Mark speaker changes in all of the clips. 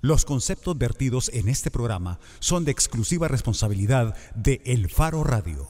Speaker 1: Los conceptos vertidos en este programa son de exclusiva responsabilidad de El Faro Radio.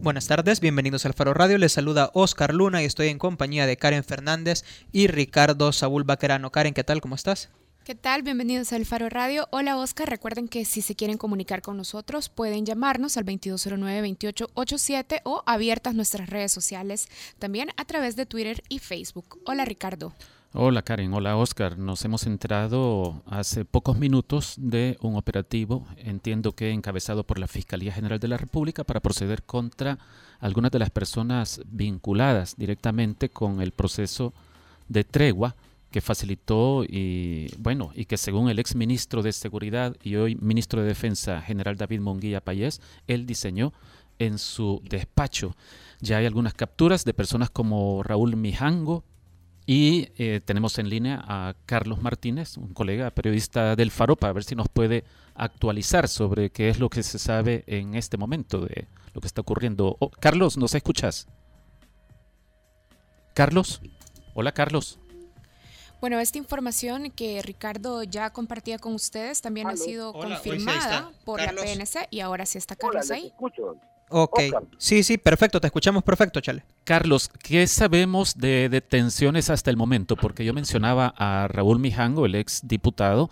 Speaker 2: Buenas tardes, bienvenidos al Faro Radio. Les saluda Oscar Luna y estoy en compañía de Karen Fernández y Ricardo Saúl Baquerano. Karen, ¿qué tal? ¿Cómo estás?
Speaker 3: ¿Qué tal? Bienvenidos al Faro Radio. Hola Oscar, recuerden que si se quieren comunicar con nosotros pueden llamarnos al 2209-2887 o abiertas nuestras redes sociales también a través de Twitter y Facebook. Hola Ricardo.
Speaker 4: Hola Karen, hola Oscar. Nos hemos enterado hace pocos minutos de un operativo, entiendo que encabezado por la Fiscalía General de la República para proceder contra algunas de las personas vinculadas directamente con el proceso de tregua que facilitó y bueno, y que según el ex ministro de Seguridad y hoy ministro de Defensa general David Monguía Payés, él diseñó en su despacho. Ya hay algunas capturas de personas como Raúl Mijango, y eh, tenemos en línea a Carlos Martínez, un colega periodista del Faro, para ver si nos puede actualizar sobre qué es lo que se sabe en este momento de lo que está ocurriendo. Oh, Carlos, ¿nos escuchas? Carlos. Hola, Carlos.
Speaker 3: Bueno, esta información que Ricardo ya compartía con ustedes también ha sido confirmada por la PNC y ahora sí está Carlos ahí.
Speaker 2: Ok, sí, sí, perfecto, te escuchamos perfecto, Chale.
Speaker 4: Carlos, ¿qué sabemos de detenciones hasta el momento? Porque yo mencionaba a Raúl Mijango, el ex diputado,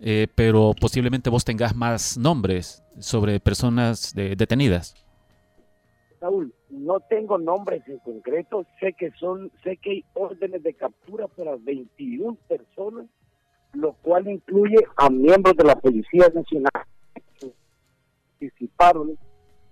Speaker 4: eh, pero posiblemente vos tengas más nombres sobre personas detenidas.
Speaker 5: Raúl, no tengo nombres en concreto, sé que son, sé que hay órdenes de captura para 21 personas, lo cual incluye a miembros de la Policía Nacional que participaron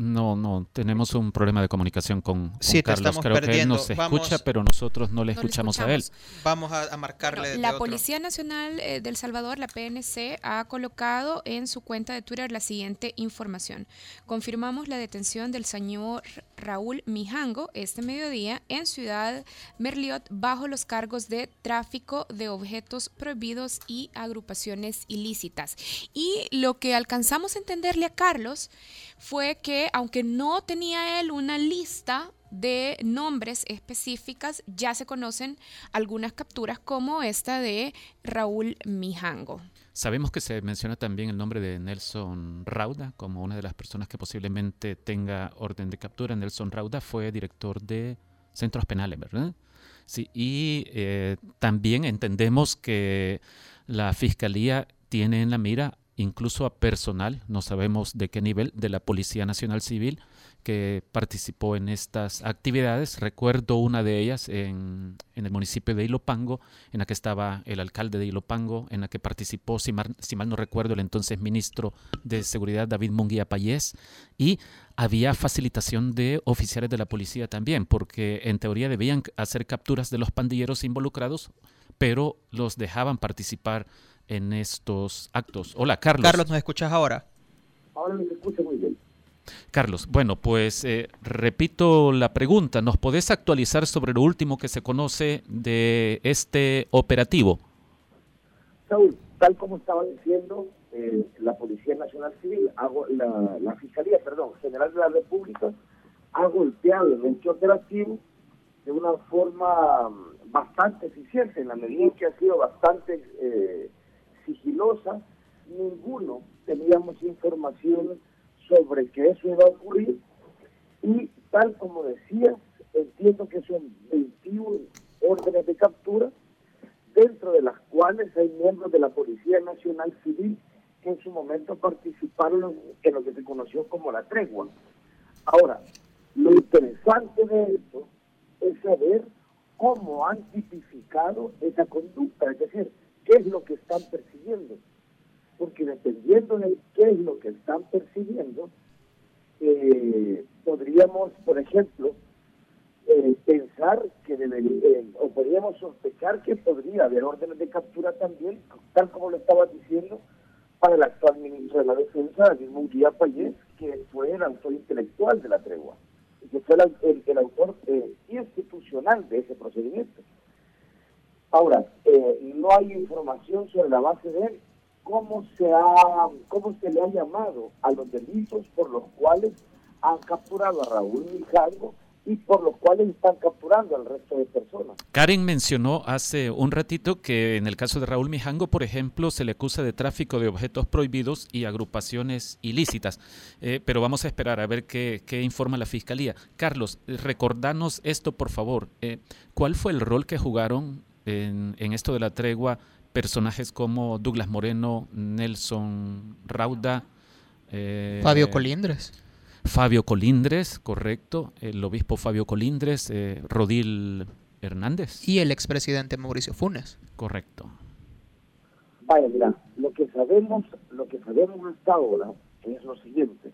Speaker 4: no, no, tenemos un problema de comunicación con, Carlos. Creo que él nos escucha, pero nosotros no le escuchamos, a él.
Speaker 2: Vamos a, marcarle.
Speaker 3: la Policía Nacional eh, del Salvador, la PNC, ha colocado en su cuenta de Twitter la siguiente información. Confirmamos la detención del señor Raúl Mijango este mediodía en Ciudad Merliot bajo los cargos de tráfico de objetos prohibidos y agrupaciones ilícitas. Y lo que alcanzamos a entenderle a Carlos fue que aunque no tenía él una lista de nombres específicas, ya se conocen algunas capturas como esta de Raúl Mijango.
Speaker 4: Sabemos que se menciona también el nombre de Nelson Rauda como una de las personas que posiblemente tenga orden de captura. Nelson Rauda fue director de centros penales, ¿verdad? Sí, y eh, también entendemos que la fiscalía tiene en la mira incluso a personal, no sabemos de qué nivel, de la Policía Nacional Civil que participó en estas actividades. Recuerdo una de ellas en, el municipio de Ilopango, en la que estaba el alcalde de Ilopango, en la que participó, si mal, si mal no recuerdo, el entonces ministro de Seguridad David Munguía Payés, y había facilitación de oficiales de la policía también, porque en teoría debían hacer capturas de los pandilleros involucrados, pero los dejaban participar en estos actos. Hola, Carlos.
Speaker 2: Carlos, ¿nos escuchas ahora?
Speaker 5: Ahora me escucha muy bien.
Speaker 4: Carlos, bueno, pues eh, repito la pregunta. ¿Nos podés actualizar sobre lo último que se conoce de este operativo?
Speaker 5: Saúl, tal como estaba diciendo, eh, la Policía Nacional Civil, hago, la, la, Fiscalía, perdón, General de la República, ha golpeado el hecho operativo de una forma mm, bastante eficiente, en la medida en que ha sido bastante eh, sigilosa, ninguno teníamos información sobre que eso iba a ocurrir y tal como decías, entiendo que son 21 órdenes de captura, dentro de las cuales hay miembros de la Policía Nacional Civil que en su momento participaron en lo que se conoció como la tregua. Ahora, lo interesante de esto es saber cómo han tipificado esa conducta, es decir, qué es lo que están persiguiendo. Porque dependiendo de qué es lo que están persiguiendo, eh, podríamos, por ejemplo, eh, pensar que debería, eh, o podríamos sospechar que podría haber órdenes de captura también, tal como lo estaba diciendo, para el actual ministro de la Defensa, David Munguía Payés, que fue el autor intelectual de la tregua, y que fue el autor institucional de ese procedimiento. Ahora, eh, no hay información sobre la base de cómo se ha, cómo se le ha llamado a los delitos por los cuales han capturado a Raúl Mijango y por los cuales están capturando al resto de personas.
Speaker 4: Karen mencionó hace un ratito que en el caso de Raúl Mijango, por ejemplo, se le acusa de tráfico de objetos prohibidos y agrupaciones ilícitas. Eh, pero vamos a esperar a ver qué, informa la Fiscalía. Carlos, recordanos esto, por favor. Eh, ¿Cuál fue el rol que jugaron en, en esto de la tregua personajes como Douglas Moreno, Nelson Rauda?
Speaker 2: Eh, Fabio Colindres.
Speaker 4: Fabio Colindres, correcto, el obispo Fabio Colindres, eh, Rodil Hernández.
Speaker 2: Y el expresidente Mauricio Funes.
Speaker 4: Correcto.
Speaker 5: Vaya, mira, lo que sabemos, lo que sabemos hasta ahora es lo siguiente.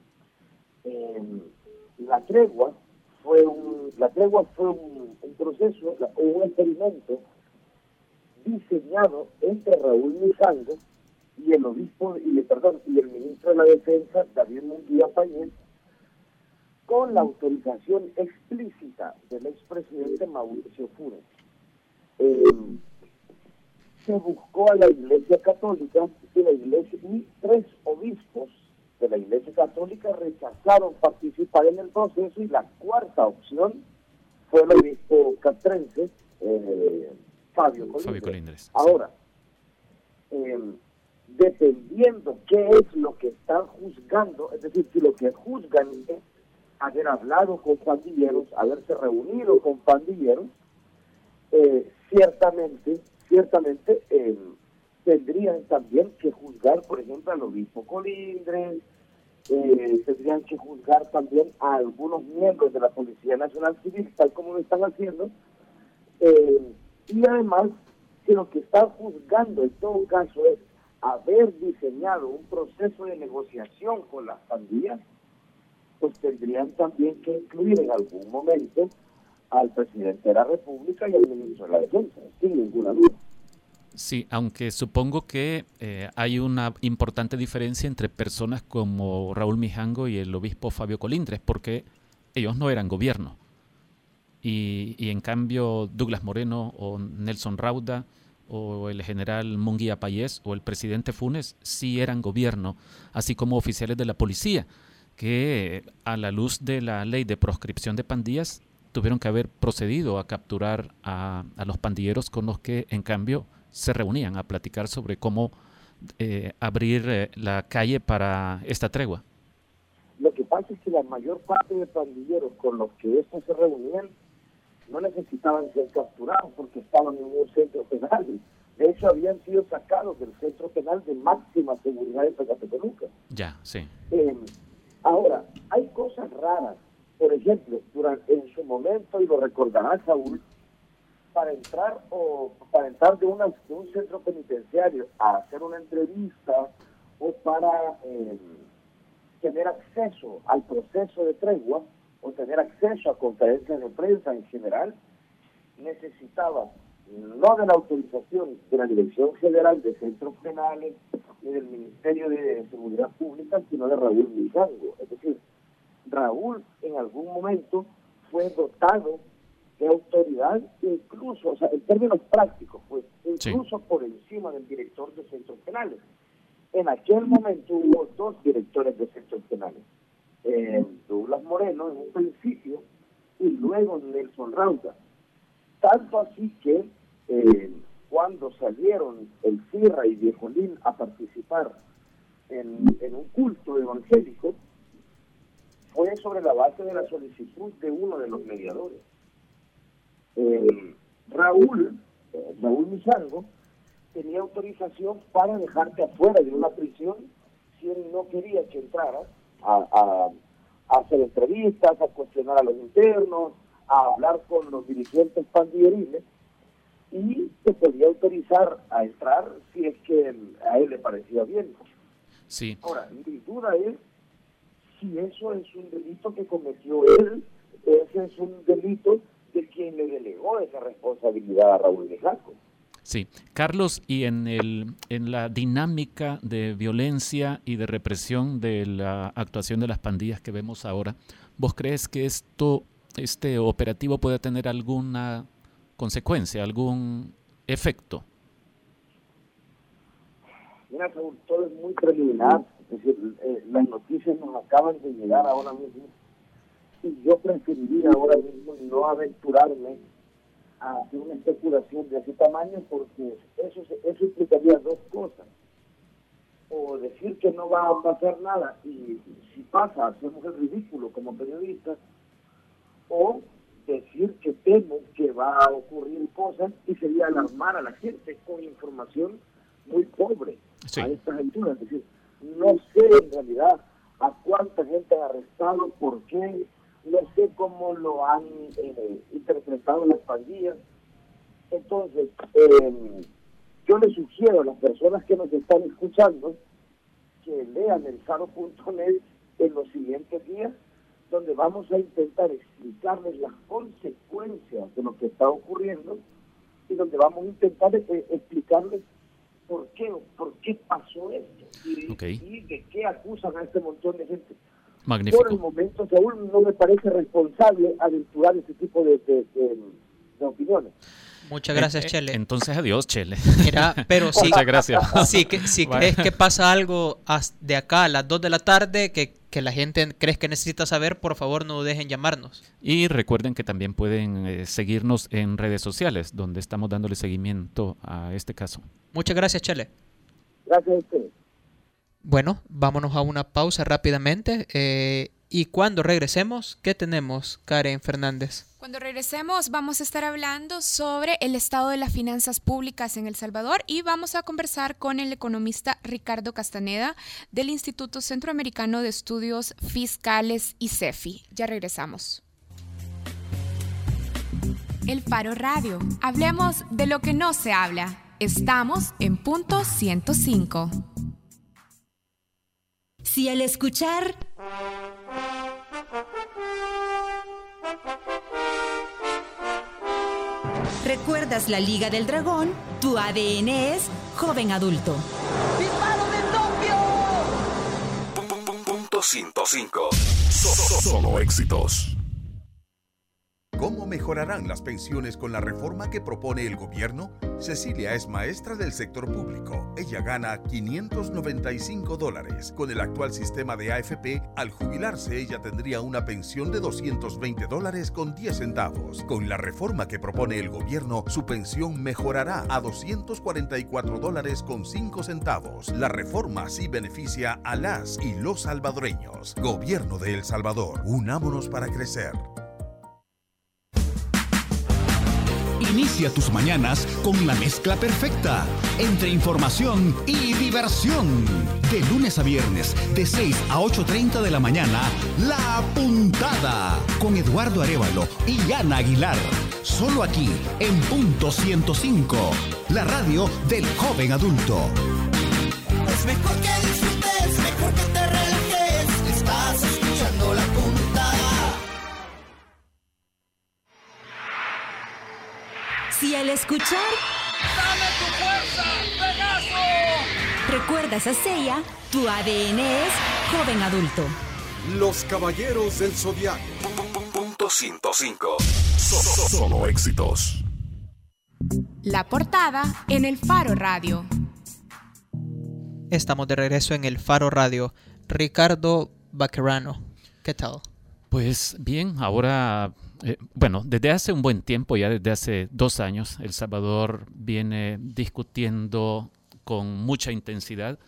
Speaker 5: Em, la tregua fue un, la tregua fue un, proceso, un experimento diseñado entre Raúl Mijango y el obispo, y, perdón, y el ministro de la Defensa, David Munguía Pañez, con la autorización explícita del expresidente Mauricio Funes. Eh, se buscó a la Iglesia Católica y la Iglesia y tres obispos de la Iglesia Católica rechazaron participar en el proceso y la cuarta opción fue el obispo castrense eh, Fabio Colindres. Ahora, eh, dependiendo qué es lo que están juzgando, es decir, si lo que juzgan es haber hablado con pandilleros, haberse reunido con pandilleros, eh, ciertamente, ciertamente eh, tendrían también que juzgar, por ejemplo, al obispo Colindres, eh, tendrían que juzgar también a algunos miembros de la Policía Nacional Civil, tal como lo están haciendo, y además que lo que están juzgando en todo caso es haber diseñado un proceso de negociación con las pandillas, pues tendrían también que incluir en algún momento al presidente de la República y al ministro de la Defensa, sin ninguna duda.
Speaker 4: Sí, aunque supongo que eh, hay una importante diferencia entre personas como Raúl Mijango y el obispo Fabio Colindres, porque ellos no eran gobierno. Y, en cambio Douglas Moreno o Nelson Rauda o el general Munguía Payés o el presidente Funes sí eran gobierno, así como oficiales de la policía que a la luz de la ley de proscripción de pandillas tuvieron que haber procedido a capturar a, los pandilleros con los que en cambio se reunían a platicar sobre cómo eh, abrir eh, la calle para esta tregua.
Speaker 5: Lo que pasa es que la mayor parte de pandilleros con los que estos se reunían no necesitaban ser capturados porque estaban en un centro penal. De hecho, habían sido sacados del centro penal de máxima seguridad de Pecatepeluca.
Speaker 4: Ya, sí.
Speaker 5: Eh, Ahora, hay cosas raras. Por ejemplo, durante, en su momento, y lo recordará Saúl, para entrar o para entrar de, una, un centro penitenciario a hacer una entrevista o para em, tener acceso al proceso de tregua o tener acceso a conferencias de prensa en general, necesitaba no de la autorización de la Dirección General de Centros Penales ni del Ministerio de Seguridad Pública, sino de Raúl Mijango. Es decir, Raúl en algún momento fue dotado de autoridad, incluso, o sea, en términos prácticos, pues, incluso por encima del director de centros penales. En aquel momento hubo dos directores de centros penales, eh, Douglas Moreno en un principio y luego Nelson Rauda. Tanto así que eh, cuando salieron el Sierra y Viejonil a participar en, un culto evangélico, fue sobre la base de la solicitud de uno de los mediadores. Eh, Raúl, Raúl Mizango, tenía autorización para dejarte afuera de una prisión si él no quería que entrara a, a hacer entrevistas, a cuestionar a los internos, a hablar con los dirigentes pandilleriles y se podía autorizar a entrar si es que a él le parecía bien.
Speaker 4: Sí.
Speaker 5: Ahora, mi duda es si eso es un delito que cometió él, ese es un delito de quien le delegó esa responsabilidad a Raúl de Jaco.
Speaker 4: Sí, Carlos, y en, el, en la dinámica de violencia y de represión de la actuación de las pandillas que vemos ahora, ¿vos crees que esto, este operativo puede tener alguna consecuencia, algún efecto?
Speaker 5: Mira, todo es muy preliminar, es decir, eh, las noticias nos acaban de llegar ahora mismo. Y yo preferiría ahora mismo no aventurarme a hacer una especulación de ese tamaño porque eso, eso implicaría dos cosas. O decir que no va a pasar nada y si pasa hacemos el ridículo como periodistas, o decir que temo que va a ocurrir cosas y sería alarmar a la gente con información muy pobre a estas alturas. Es decir, no sé en realidad a cuánta gente han arrestado, por qué, no sé cómo lo han eh, interpretado las pandillas. Entonces, eh, yo les sugiero a las personas que nos están escuchando que lean el faro.net en los siguientes días, donde vamos a intentar explicarles las consecuencias de lo que está ocurriendo y donde vamos a intentar eh, explicarles por qué, por qué pasó esto y, de qué acusan a este montón de gente.
Speaker 4: Magnífico.
Speaker 5: Por el momento, Saúl, no me parece responsable aventurar ese tipo de, opiniones.
Speaker 2: Muchas gracias,
Speaker 4: eh,
Speaker 2: Chele.
Speaker 4: Entonces, adiós, Chele.
Speaker 2: Mira, pero si,
Speaker 4: Muchas gracias.
Speaker 2: Si, que, si crees que pasa algo de acá a las 2 de la tarde que, que, la gente crees que necesita saber, por favor no dejen llamarnos.
Speaker 4: Y recuerden que también pueden eh, seguirnos en redes sociales, donde estamos dándole seguimiento a este caso.
Speaker 2: Muchas gracias, Chele.
Speaker 5: Gracias a ustedes.
Speaker 2: Bueno, vámonos a una pausa rápidamente. Eh, y cuando regresemos, ¿qué tenemos, Karen Fernández?
Speaker 3: Cuando regresemos vamos a estar hablando sobre el estado de las finanzas públicas en El Salvador y vamos a conversar con el economista Ricardo Castaneda del Instituto Centroamericano de Estudios Fiscales y CEFI. Ya regresamos. El Faro Radio. Hablemos de lo que no se habla. Estamos en punto 105.
Speaker 6: Si al escuchar... ¿Recuerdas la Liga del Dragón? Tu ADN es joven adulto.
Speaker 7: ¡Disparo de Tokio!
Speaker 8: Punto 105. Solo éxitos.
Speaker 9: ¿Cómo mejorarán las pensiones con la reforma que propone el gobierno? Cecilia es maestra del sector público. Ella gana 595 dólares. Con el actual sistema de AFP, al jubilarse ella tendría una pensión de 220 dólares con 10 centavos. Con la reforma que propone el gobierno, su pensión mejorará a 244 dólares con 5 centavos. La reforma sí beneficia a las y los salvadoreños. Gobierno de El Salvador, unámonos para crecer.
Speaker 1: Inicia tus mañanas con la mezcla perfecta entre información y diversión. De lunes a viernes, de 6 a 8.30 de la mañana, La Puntada con Eduardo Arevalo y Ana Aguilar. Solo aquí, en punto 105, la radio del joven adulto.
Speaker 7: Es mejor que disfrutes, mejor que te relajes.
Speaker 6: Si al escuchar...
Speaker 7: ¡Dame tu fuerza, Pegaso!
Speaker 6: ¿Recuerdas a Seiya? Tu ADN es joven adulto.
Speaker 8: Los caballeros del zodiaco. Punto 105. Solo éxitos.
Speaker 3: La portada en el Faro Radio.
Speaker 2: Estamos de regreso en el Faro Radio. Ricardo Baquerano, ¿qué tal?
Speaker 4: Pues bien, ahora eh, bueno, desde hace un buen tiempo, ya desde hace dos años, El Salvador viene discutiendo con mucha intensidad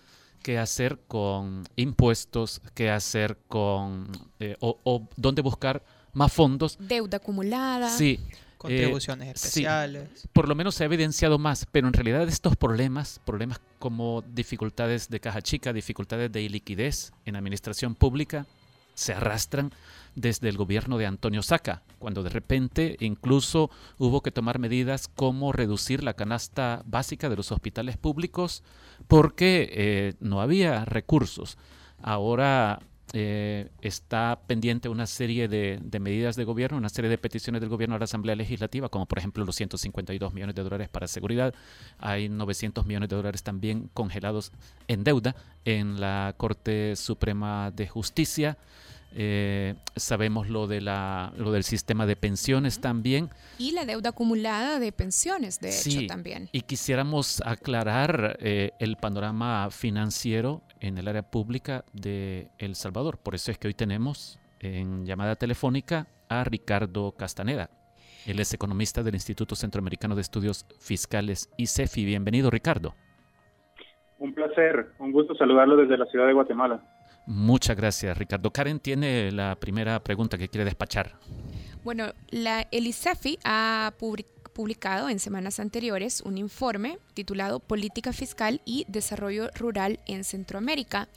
Speaker 4: qué hacer con impuestos, qué hacer con, eh, o, dónde buscar más fondos.
Speaker 3: Deuda acumulada.
Speaker 4: Sí.
Speaker 2: Contribuciones especiales.
Speaker 4: por lo menos se ha evidenciado más, pero en realidad estos problemas, problemas como dificultades de caja chica, dificultades de iliquidez en administración pública, se arrastran desde el gobierno de Antonio Saca, cuando de repente incluso hubo que tomar medidas como reducir la canasta básica de los hospitales públicos porque eh, no había recursos. Ahora eh, está pendiente una serie de, medidas de gobierno, una serie de peticiones del gobierno a la Asamblea Legislativa, como por ejemplo los 152 millones de dólares para seguridad. Hay 900 millones de dólares también congelados en deuda en la Corte Suprema de Justicia. Eh, sabemos lo, de la, lo del sistema de pensiones también.
Speaker 3: Y la deuda acumulada de pensiones, de hecho, también.
Speaker 4: Y quisiéramos aclarar eh, el panorama financiero en el área pública de El Salvador. Por eso es que hoy tenemos en llamada telefónica a Ricardo Castaneda. Él es economista del Instituto Centroamericano de Estudios Fiscales ICEFI. Bienvenido, Ricardo.
Speaker 10: Un placer, un gusto saludarlo desde la ciudad de Guatemala.
Speaker 4: Muchas gracias, Ricardo. Karen tiene la primera pregunta que quiere despachar.
Speaker 3: Bueno, la, el ICEFI ha publicado en semanas anteriores un informe titulado Política Fiscal y Desarrollo Rural en Centroamérica.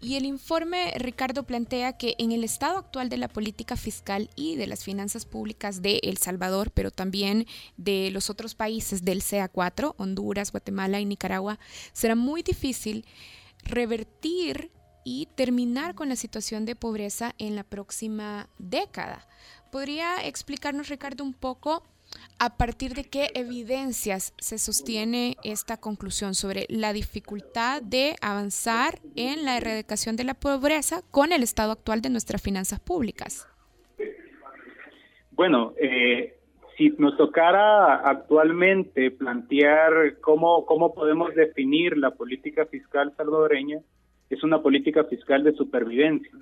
Speaker 3: Y el informe, Ricardo, plantea que en el estado actual de la política fiscal y de las finanzas públicas de El Salvador, pero también de los otros países del CA4, Honduras, Guatemala y Nicaragua, será muy difícil revertir y terminar con la situación de pobreza en la próxima década. ¿Podría explicarnos, Ricardo, un poco a partir de qué evidencias se sostiene esta conclusión sobre la dificultad de avanzar en la erradicación de la pobreza con el estado actual de nuestras finanzas públicas?
Speaker 10: Bueno, eh, si nos tocara actualmente plantear cómo, cómo podemos definir la política fiscal salvadoreña, es una política fiscal de supervivencia.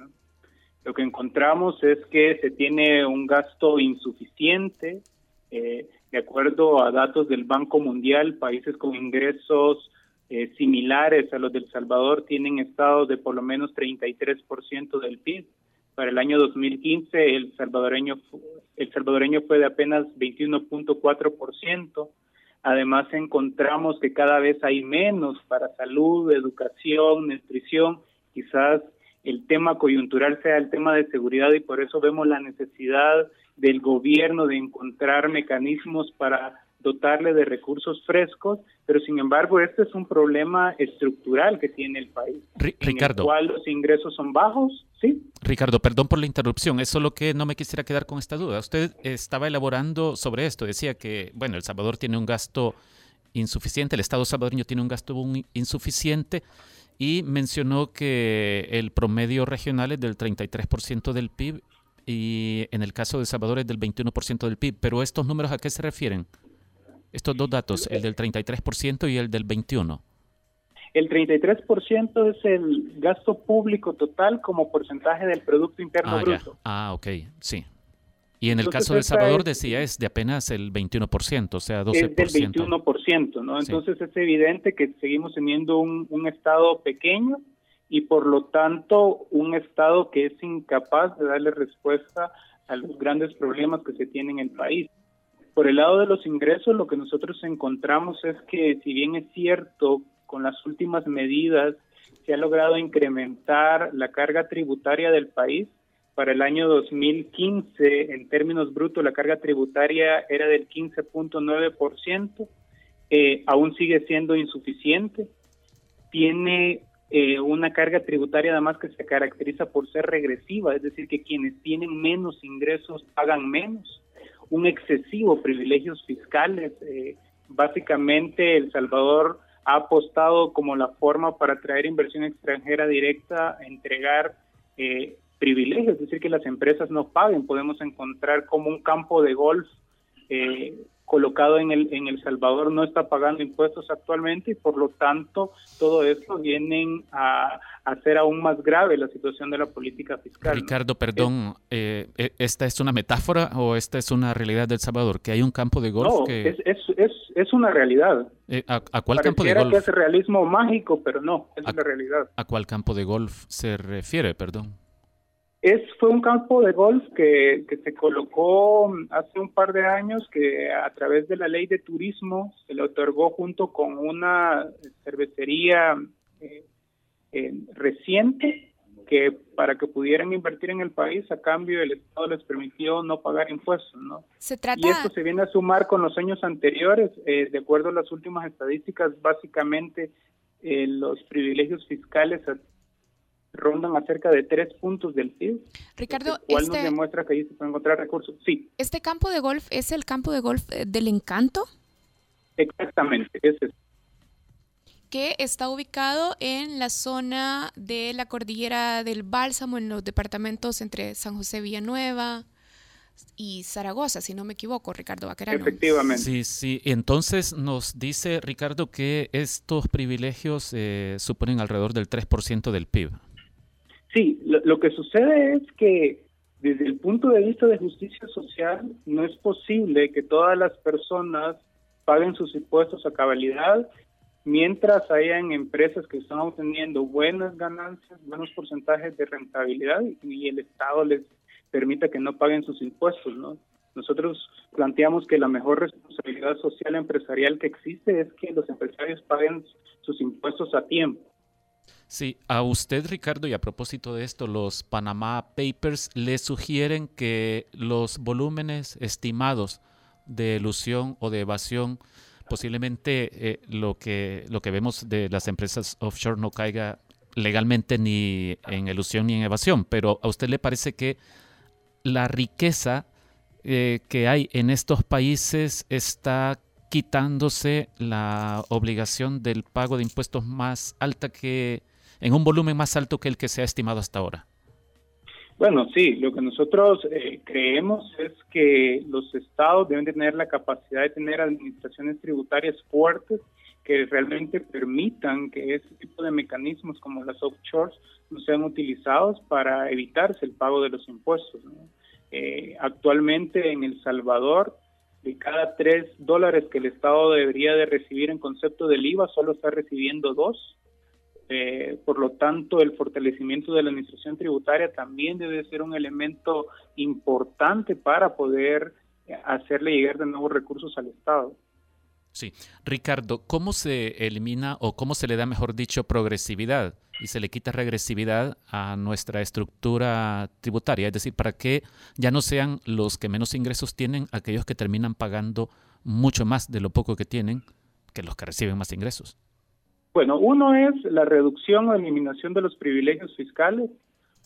Speaker 10: Lo que encontramos es que se tiene un gasto insuficiente, eh, de acuerdo a datos del Banco Mundial, países con ingresos eh, similares a los del Salvador tienen estados de por lo menos 33% del PIB. Para el año 2015 el salvadoreño el salvadoreño fue de apenas 21.4%. Además encontramos que cada vez hay menos para salud, educación, nutrición, quizás el tema coyuntural sea el tema de seguridad y por eso vemos la necesidad del gobierno de encontrar mecanismos para dotarle de recursos frescos, pero sin embargo este es un problema estructural que tiene el país,
Speaker 4: Ricardo,
Speaker 10: en el cual los ingresos son bajos, ¿sí?
Speaker 4: Ricardo, perdón por la interrupción, es solo que no me quisiera quedar con esta duda. Usted estaba elaborando sobre esto, decía que, bueno, El Salvador tiene un gasto insuficiente, el Estado salvadoreño tiene un gasto insuficiente y mencionó que el promedio regional es del 33% del PIB y en el caso de El Salvador es del 21% del PIB. Pero estos números a qué se refieren? Estos dos datos, el del 33% y el del 21%.
Speaker 10: El 33% es el gasto público total como porcentaje del Producto Interno
Speaker 4: ah,
Speaker 10: Bruto.
Speaker 4: Ah, ok, sí. Y en el caso de El Salvador decía es de apenas el 21%, o sea, 12%.
Speaker 10: Es del 21%, ¿no? Entonces es evidente que seguimos teniendo un, un Estado pequeño y por lo tanto un Estado que es incapaz de darle respuesta a los grandes problemas que se tienen en el país. Por el lado de los ingresos, lo que nosotros encontramos es que si bien es cierto, con las últimas medidas se ha logrado incrementar la carga tributaria del país, para el año 2015, en términos brutos, la carga tributaria era del 15.9%, eh, aún sigue siendo insuficiente. Tiene eh, una carga tributaria además que se caracteriza por ser regresiva, es decir, que quienes tienen menos ingresos pagan menos, un excesivo privilegios fiscales. Eh, básicamente, El Salvador ha apostado como la forma para atraer inversión extranjera directa, entregar eh, privilegios, es decir, que las empresas no paguen. Podemos encontrar como un campo de golf eh, colocado en el, en El Salvador no está pagando impuestos actualmente y por lo tanto todo esto viene a, hacer aún más grave la situación de la política fiscal.
Speaker 4: Ricardo, perdón, eh, eh, ¿esta es una metáfora o esta es una realidad del Salvador? ¿Que hay un campo de golf?
Speaker 10: No,
Speaker 4: que...
Speaker 10: es, es, es, es, una realidad.
Speaker 4: Eh, ¿a, ¿a, cuál campo de golf?
Speaker 10: que es realismo mágico, pero no, es la realidad.
Speaker 4: ¿A cuál campo de golf se refiere, perdón?
Speaker 10: Es, fue un campo de golf que, que, se colocó hace un par de años que a través de la ley de turismo se le otorgó junto con una cervecería eh, eh, reciente que para que pudieran invertir en el país a cambio el Estado les permitió no pagar impuestos, ¿no?
Speaker 3: Se trata...
Speaker 10: Y esto se viene a sumar con los años anteriores, eh, de acuerdo a las últimas estadísticas, básicamente eh, los privilegios fiscales rondan acerca de tres puntos del PIB.
Speaker 3: Ricardo,
Speaker 10: cual
Speaker 3: este,
Speaker 10: nos demuestra que ahí se pueden encontrar recursos. Sí.
Speaker 3: ¿Este campo de golf es el campo de golf eh, del encanto?
Speaker 10: Exactamente, ese es.
Speaker 3: Que está ubicado en la zona de la cordillera del Bálsamo, en los departamentos entre San José Villanueva y Zaragoza, si no me equivoco, Ricardo Baquerano.
Speaker 10: Efectivamente.
Speaker 4: Sí, sí. Entonces nos dice Ricardo que estos privilegios eh, suponen alrededor del 3% del PIB.
Speaker 10: Sí, lo, lo, que sucede es que desde el punto de vista de justicia social, no es posible que todas las personas paguen sus impuestos a cabalidad mientras hayan empresas que están obteniendo buenas ganancias, buenos porcentajes de rentabilidad y el Estado les permita que no paguen sus impuestos, ¿no? Nosotros planteamos que la mejor responsabilidad social empresarial que existe es que los empresarios paguen sus impuestos a tiempo.
Speaker 4: Sí, a usted Ricardo, y a propósito de esto, los Panama Papers le sugieren que los volúmenes estimados de ilusión o de evasión, posiblemente eh, lo, que, lo que vemos de las empresas offshore no caiga legalmente ni en ilusión ni en evasión, pero a usted le parece que la riqueza eh, que hay en estos países está quitándose la obligación del pago de impuestos más alta que, en un volumen más alto que el que se ha estimado hasta ahora.
Speaker 10: Bueno, sí, lo que nosotros eh, creemos es que los estados deben tener la capacidad de tener administraciones tributarias fuertes que realmente permitan que ese tipo de mecanismos como las offshores no sean utilizados para evitarse el pago de los impuestos. Eh, actualmente en El Salvador, de cada tres dólares que el Estado debería de recibir en concepto del IVA, solo está recibiendo dos. Eh, por lo tanto, el fortalecimiento de la administración tributaria también debe ser un elemento importante para poder hacerle llegar de nuevos recursos al Estado.
Speaker 4: Sí. Ricardo, ¿cómo se elimina o cómo se le da, mejor dicho, progresividad y se le quita regresividad a nuestra estructura tributaria? Es decir, para que ya no sean los que menos ingresos tienen aquellos que terminan pagando mucho más de lo poco que tienen que los que reciben más ingresos.
Speaker 10: Bueno, uno es la reducción o eliminación de los privilegios fiscales,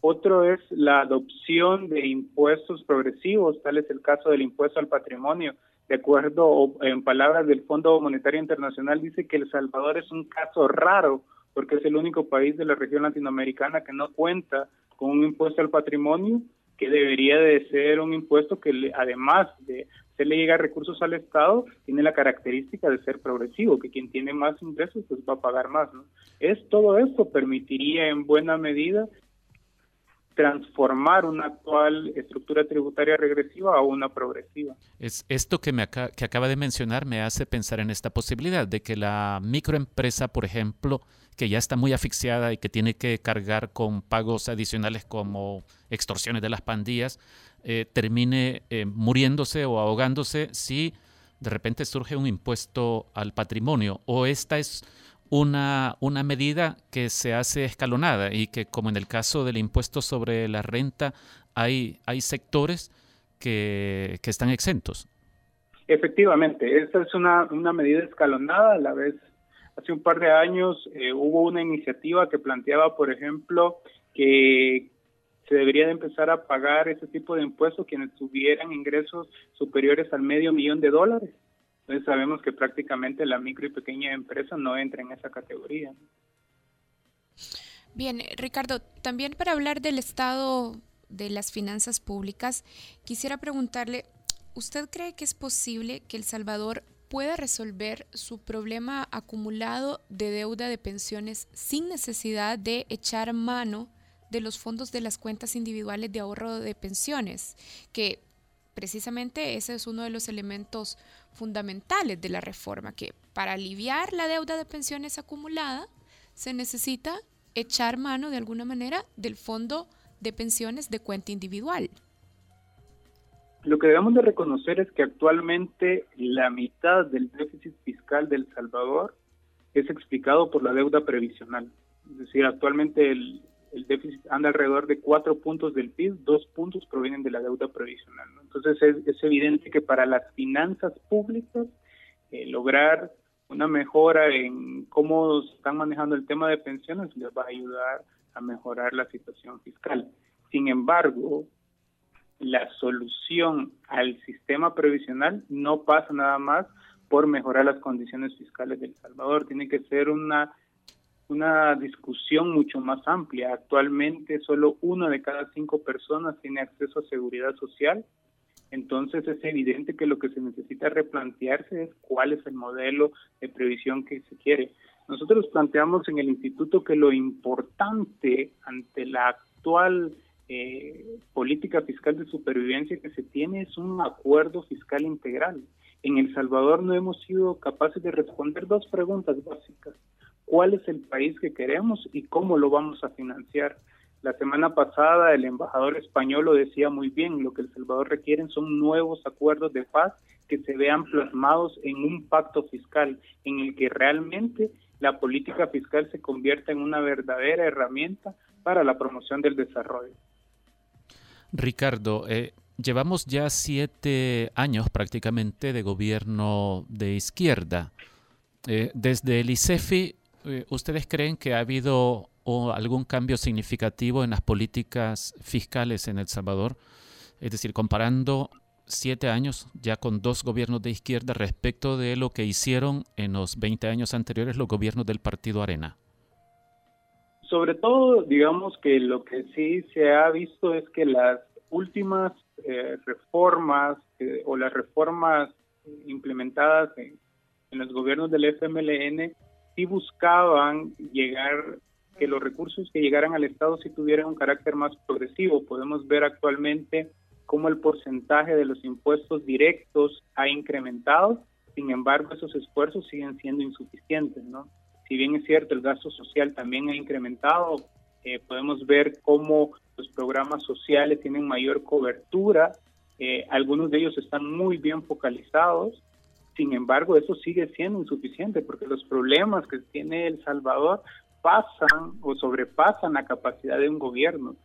Speaker 10: otro es la adopción de impuestos progresivos, tal es el caso del impuesto al patrimonio, de acuerdo en palabras del Fondo Monetario Internacional, dice que El Salvador es un caso raro porque es el único país de la región latinoamericana que no cuenta con un impuesto al patrimonio que debería de ser un impuesto que además de hacerle llegar recursos al Estado, tiene la característica de ser progresivo, que quien tiene más ingresos pues va a pagar más. ¿no? Es todo esto permitiría en buena medida transformar una actual estructura tributaria regresiva a una progresiva.
Speaker 4: Es esto que, me que acaba de mencionar me hace pensar en esta posibilidad de que la microempresa, por ejemplo, que ya está muy asfixiada y que tiene que cargar con pagos adicionales como extorsiones de las pandillas, eh, termine eh, muriéndose o ahogándose si de repente surge un impuesto al patrimonio o esta es una, una medida que se hace escalonada y que, como en el caso del impuesto sobre la renta, hay, hay sectores que, que están exentos.
Speaker 10: Efectivamente, esta es una, una medida escalonada. A la vez, hace un par de años eh, hubo una iniciativa que planteaba, por ejemplo, que se debería de empezar a pagar ese tipo de impuestos quienes tuvieran ingresos superiores al medio millón de dólares. Entonces sabemos que prácticamente la micro y pequeña empresa no entra en esa categoría.
Speaker 3: Bien, Ricardo, también para hablar del estado de las finanzas públicas, quisiera preguntarle, ¿usted cree que es posible que El Salvador pueda resolver su problema acumulado de deuda de pensiones sin necesidad de echar mano de los fondos de las cuentas individuales de ahorro de pensiones, que precisamente ese es uno de los elementos fundamentales de la reforma, que para aliviar la deuda de pensiones acumulada se necesita echar mano de alguna manera del fondo de pensiones de cuenta individual.
Speaker 10: Lo que debemos de reconocer es que actualmente la mitad del déficit fiscal del Salvador es explicado por la deuda previsional. Es decir, actualmente el, el déficit anda alrededor de cuatro puntos del PIB, dos puntos provienen de la deuda provisional. Entonces es, evidente que para las finanzas públicas eh, lograr una mejora en cómo están manejando el tema de pensiones les va a ayudar a mejorar la situación fiscal. Sin embargo, la solución al sistema previsional no pasa nada más por mejorar las condiciones fiscales del Salvador, tiene que ser una una discusión mucho más amplia. Actualmente solo una de cada cinco personas tiene acceso a seguridad social. Entonces es evidente que lo que se necesita replantearse es cuál es el modelo de previsión que se quiere. Nosotros planteamos en el instituto que lo importante ante la actual eh, política fiscal de supervivencia que se tiene es un acuerdo fiscal integral. En El Salvador no hemos sido capaces de responder dos preguntas básicas. ¿Cuál es el país que queremos y cómo lo vamos a financiar? La semana pasada el embajador español lo decía muy bien, lo que El Salvador requiere son nuevos acuerdos de paz que se vean plasmados en un pacto fiscal en el que realmente la política fiscal se convierta en una verdadera herramienta para la promoción del desarrollo.
Speaker 4: Ricardo, eh, llevamos ya siete años prácticamente de gobierno de izquierda. Eh, desde el ICEFI, ¿ustedes creen que ha habido algún cambio significativo en las políticas fiscales en El Salvador? Es decir, comparando siete años ya con dos gobiernos de izquierda respecto de lo que hicieron en los 20 años anteriores los gobiernos del Partido Arena.
Speaker 10: Sobre todo, digamos que lo que sí se ha visto es que las últimas eh, reformas eh, o las reformas implementadas en, en, los gobiernos del FMLN sí buscaban llegar que los recursos que llegaran al Estado sí tuvieran un carácter más progresivo. Podemos ver actualmente cómo el porcentaje de los impuestos directos ha incrementado, sin embargo esos esfuerzos siguen siendo insuficientes, ¿no? Si bien es cierto, el gasto social también ha incrementado, eh, podemos ver cómo los programas sociales tienen mayor cobertura, eh, algunos de ellos están muy bien focalizados, sin embargo eso sigue siendo insuficiente porque los problemas que tiene El Salvador pasan o sobrepasan la capacidad de un gobierno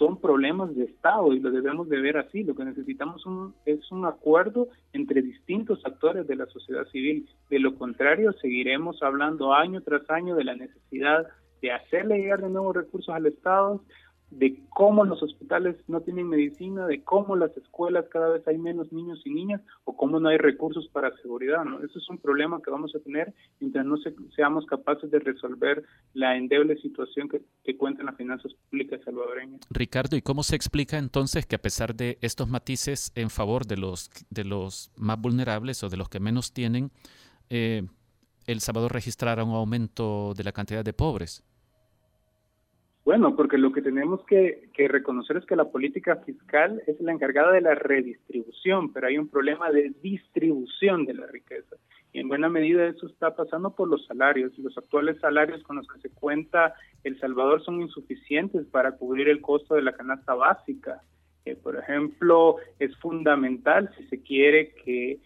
Speaker 10: son problemas de Estado y lo debemos de ver así. Lo que necesitamos es un acuerdo entre distintos actores de la sociedad civil. De lo contrario, seguiremos hablando año tras año de la necesidad de hacerle llegar de nuevos recursos al Estado, de cómo los hospitales no tienen medicina, de cómo las escuelas cada vez hay menos niños y niñas o cómo no hay recursos para seguridad. ¿no? Eso es un problema que vamos a tener mientras no seamos capaces de resolver la endeble situación que, cuentan las finanzas públicas salvadoreñas.
Speaker 4: Ricardo, ¿y cómo se explica entonces que a pesar de estos matices en favor de los, de los más vulnerables o de los que menos tienen, eh, El Salvador registrara un aumento de la cantidad de pobres?
Speaker 10: Bueno, porque lo que tenemos que, reconocer es que la política fiscal es la encargada de la redistribución, pero hay un problema de distribución de la riqueza. Y en buena medida eso está pasando por los salarios. Los actuales salarios con los que se cuenta El Salvador son insuficientes para cubrir el costo de la canasta básica. Eh, por ejemplo, es fundamental si se quiere que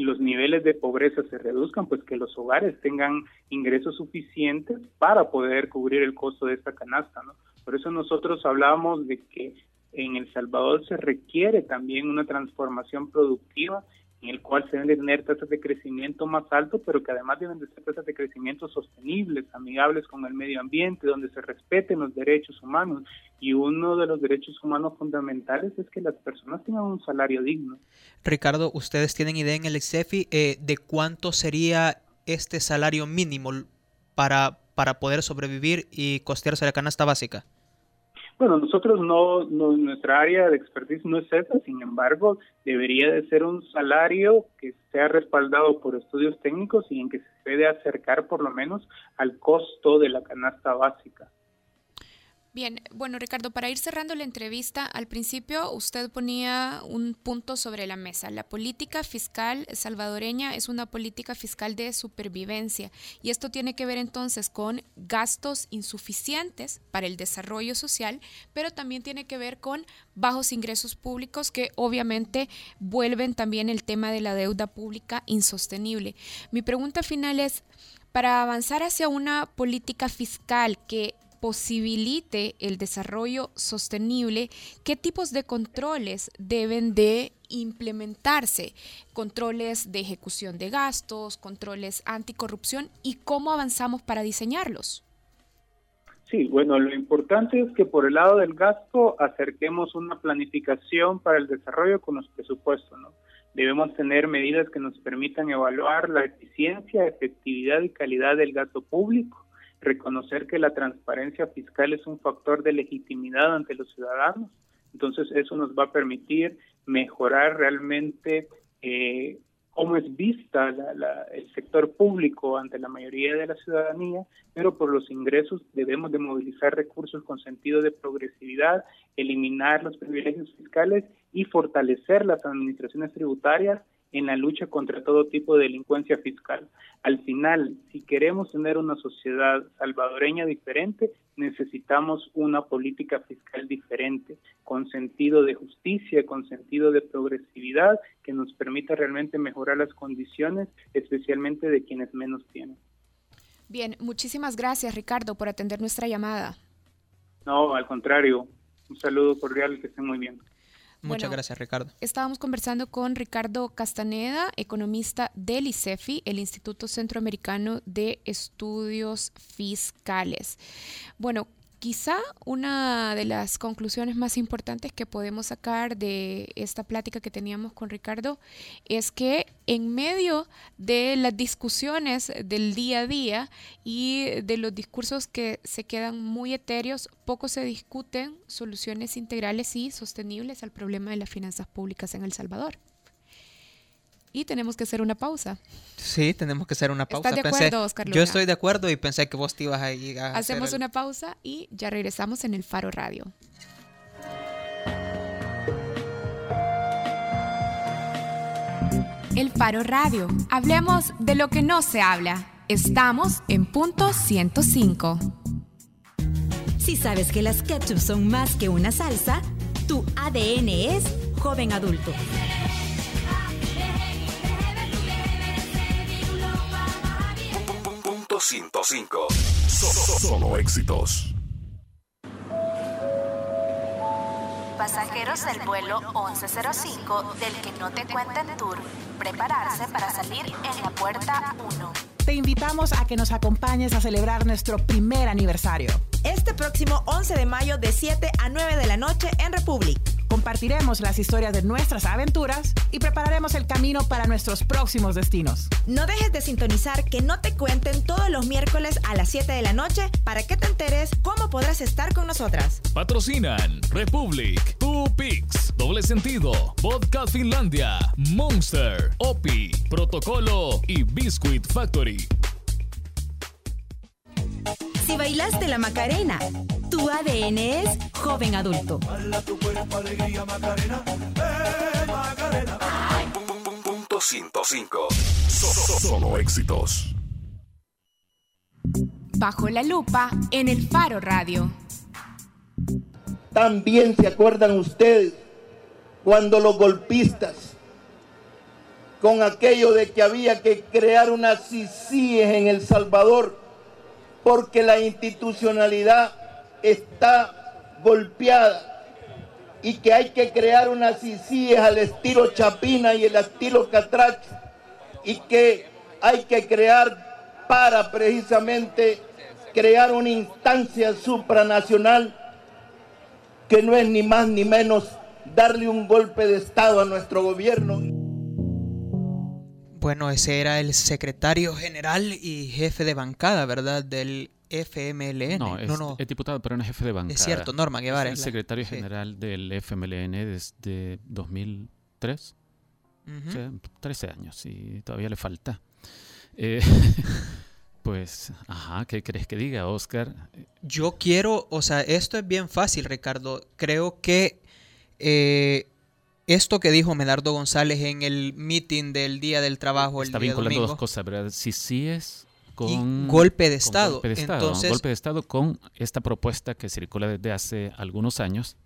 Speaker 10: los niveles de pobreza se reduzcan, pues que los hogares tengan ingresos suficientes para poder cubrir el costo de esta canasta, ¿no? Por eso nosotros hablamos de que en El Salvador se requiere también una transformación productiva en el cual se deben de tener tasas de crecimiento más alto, pero que además deben de ser tasas de crecimiento sostenibles, amigables con el medio ambiente, donde se respeten los derechos humanos. Y uno de los derechos humanos fundamentales es que las personas tengan un salario digno.
Speaker 2: Ricardo, ¿ustedes tienen idea en el XEFI eh, de cuánto sería este salario mínimo para, para poder sobrevivir y costearse la canasta básica?
Speaker 10: Bueno, nosotros no, nuestra área de expertise no es esa, sin embargo, debería de ser un salario que sea respaldado por estudios técnicos y en que se puede acercar por lo menos al costo de la canasta básica.
Speaker 3: Bien, bueno Ricardo, para ir cerrando la entrevista, al principio usted ponía un punto sobre la mesa. La política fiscal salvadoreña es una política fiscal de supervivencia y esto tiene que ver entonces con gastos insuficientes para el desarrollo social, pero también tiene que ver con bajos ingresos públicos que obviamente vuelven también el tema de la deuda pública insostenible. Mi pregunta final es, para avanzar hacia una política fiscal que posibilite el desarrollo sostenible, ¿qué tipos de controles deben de implementarse? Controles de ejecución de gastos, controles anticorrupción y cómo avanzamos para diseñarlos.
Speaker 10: Sí, bueno, lo importante es que por el lado del gasto acerquemos una planificación para el desarrollo con los presupuestos, ¿no? Debemos tener medidas que nos permitan evaluar la eficiencia, efectividad y calidad del gasto público reconocer que la transparencia fiscal es un factor de legitimidad ante los ciudadanos. Entonces eso nos va a permitir mejorar realmente eh, cómo es vista el sector público ante la mayoría de la ciudadanía, pero por los ingresos debemos de movilizar recursos con sentido de progresividad, eliminar los privilegios fiscales y fortalecer las administraciones tributarias en la lucha contra todo tipo de delincuencia fiscal. Al final, si queremos tener una sociedad salvadoreña diferente, necesitamos una política fiscal diferente, con sentido de justicia, con sentido de progresividad, que nos permita realmente mejorar las condiciones, especialmente de quienes menos tienen.
Speaker 3: Bien, muchísimas gracias Ricardo por atender nuestra llamada.
Speaker 10: No, al contrario, un saludo cordial y que estén muy bien.
Speaker 2: Muchas gracias, Ricardo.
Speaker 3: Estábamos conversando con Ricardo Castaneda, economista del ICEFI, el Instituto Centroamericano de Estudios Fiscales. Bueno, Quizá una de las conclusiones más importantes que podemos sacar de esta plática que teníamos con Ricardo es que en medio de las discusiones del día a día y de los discursos que se quedan muy etéreos, poco se discuten soluciones integrales y sostenibles al problema de las finanzas públicas en El Salvador y tenemos que hacer una pausa.
Speaker 2: Sí, tenemos que hacer una pausa.
Speaker 3: ¿Estás de acuerdo, Oscar
Speaker 2: Yo estoy de acuerdo y pensé que vos te ibas a ir a
Speaker 3: Hacemos una pausa y ya regresamos en el Faro Radio. El Faro Radio. Hablemos de lo que no se habla. Estamos en punto 105.
Speaker 6: Si sabes que las ketchup son más que una salsa, tu ADN es joven adulto.
Speaker 8: 105. solo éxitos.
Speaker 11: Pasajeros del vuelo 1105 del que no te cuenten tour. Prepararse para salir en la puerta 1.
Speaker 12: Te invitamos a que nos acompañes a celebrar nuestro primer aniversario.
Speaker 13: Este próximo 11 de mayo de 7 a 9 de la noche en Republic.
Speaker 12: Compartiremos las historias de nuestras aventuras y prepararemos el camino para nuestros próximos destinos.
Speaker 13: No dejes de sintonizar que no te cuenten todos los miércoles a las 7 de la noche para que te enteres cómo podrás estar con nosotras.
Speaker 14: Patrocinan Republic, Two Pix, Doble Sentido, Vodka Finlandia, Monster, Opi, Protocolo y Biscuit Factory.
Speaker 6: Si bailaste la Macarena, tu ADN es joven adulto.
Speaker 8: Punto 105. Solo éxitos.
Speaker 3: Bajo la lupa en el Faro Radio.
Speaker 15: También se acuerdan ustedes cuando los golpistas, con aquello de que había que crear unas CICIES en El Salvador, porque la institucionalidad está golpeada y que hay que crear unas CICIES al estilo Chapina y el estilo Catracho y que hay que crear para precisamente crear una instancia supranacional que no es ni más ni menos darle un golpe de Estado a nuestro gobierno.
Speaker 2: Bueno, ese era el secretario general y jefe de bancada, ¿verdad? Del FMLN.
Speaker 4: No, es, diputado, pero no es jefe de bancada.
Speaker 2: Es cierto, Norma Guevara.
Speaker 4: Es el secretario general del FMLN desde 2003. o sea, 13 años y todavía le falta. Eh, pues, ajá, ¿qué crees que diga, Oscar?
Speaker 2: Yo quiero, o sea, esto es bien fácil, Ricardo. Creo que eh, esto que dijo Medardo González en el meeting del Día del Trabajo
Speaker 4: Está
Speaker 2: el día
Speaker 4: vinculando
Speaker 2: domingo,
Speaker 4: dos cosas, ¿verdad? Si sí es con...
Speaker 2: golpe de Estado.
Speaker 4: Golpe de Estado,
Speaker 2: Entonces-
Speaker 4: golpe de Estado con esta propuesta que circula desde hace algunos años,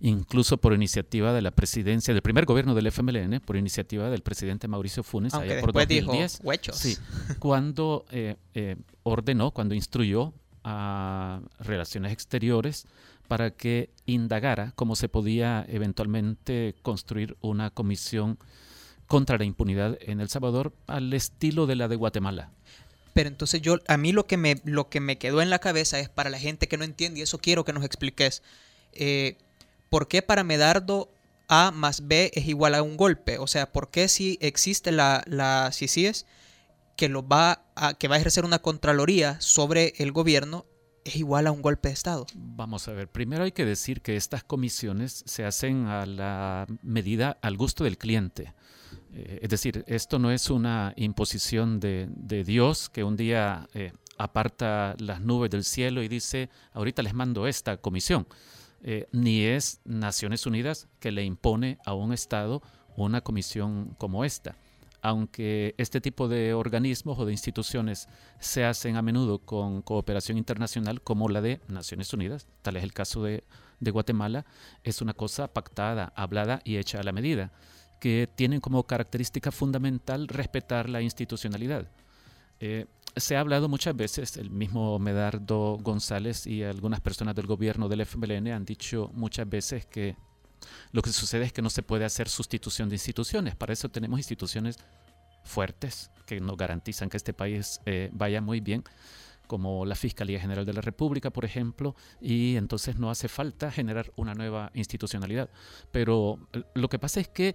Speaker 4: incluso por iniciativa de la presidencia, del primer gobierno del FMLN, por iniciativa del presidente Mauricio Funes,
Speaker 2: Aunque
Speaker 4: allá por
Speaker 2: después dijo,
Speaker 4: 2010.
Speaker 2: "Huechos".
Speaker 4: Sí, cuando eh, eh, ordenó, cuando instruyó a Relaciones Exteriores para que indagara cómo se podía eventualmente construir una comisión contra la impunidad en El Salvador al estilo de la de Guatemala.
Speaker 2: Pero entonces yo, a mí lo que me, lo que me quedó en la cabeza es para la gente que no entiende, y eso quiero que nos expliques, eh, ¿por qué para Medardo A más B es igual a un golpe? O sea, ¿por qué si existe la, la CICIES que, lo va a, que va a ejercer una contraloría sobre el gobierno es igual a un golpe de Estado?
Speaker 4: Vamos a ver, primero hay que decir que estas comisiones se hacen a la medida, al gusto del cliente. Eh, es decir, esto no es una imposición de, Dios que un día eh, aparta las nubes del cielo y dice, ahorita les mando esta comisión. Eh, ni es Naciones Unidas que le impone a un Estado una comisión como esta. Aunque este tipo de organismos o de instituciones se hacen a menudo con cooperación internacional como la de Naciones Unidas, tal es el caso de, de Guatemala, es una cosa pactada, hablada y hecha a la medida, que tienen como característica fundamental respetar la institucionalidad. Eh, se ha hablado muchas veces, el mismo Medardo González y algunas personas del gobierno del FMLN han dicho muchas veces que lo que sucede es que no se puede hacer sustitución de instituciones. Para eso tenemos instituciones fuertes que nos garantizan que este país eh, vaya muy bien, como la Fiscalía General de la República, por ejemplo, y entonces no hace falta generar una nueva institucionalidad. Pero eh, lo que pasa es que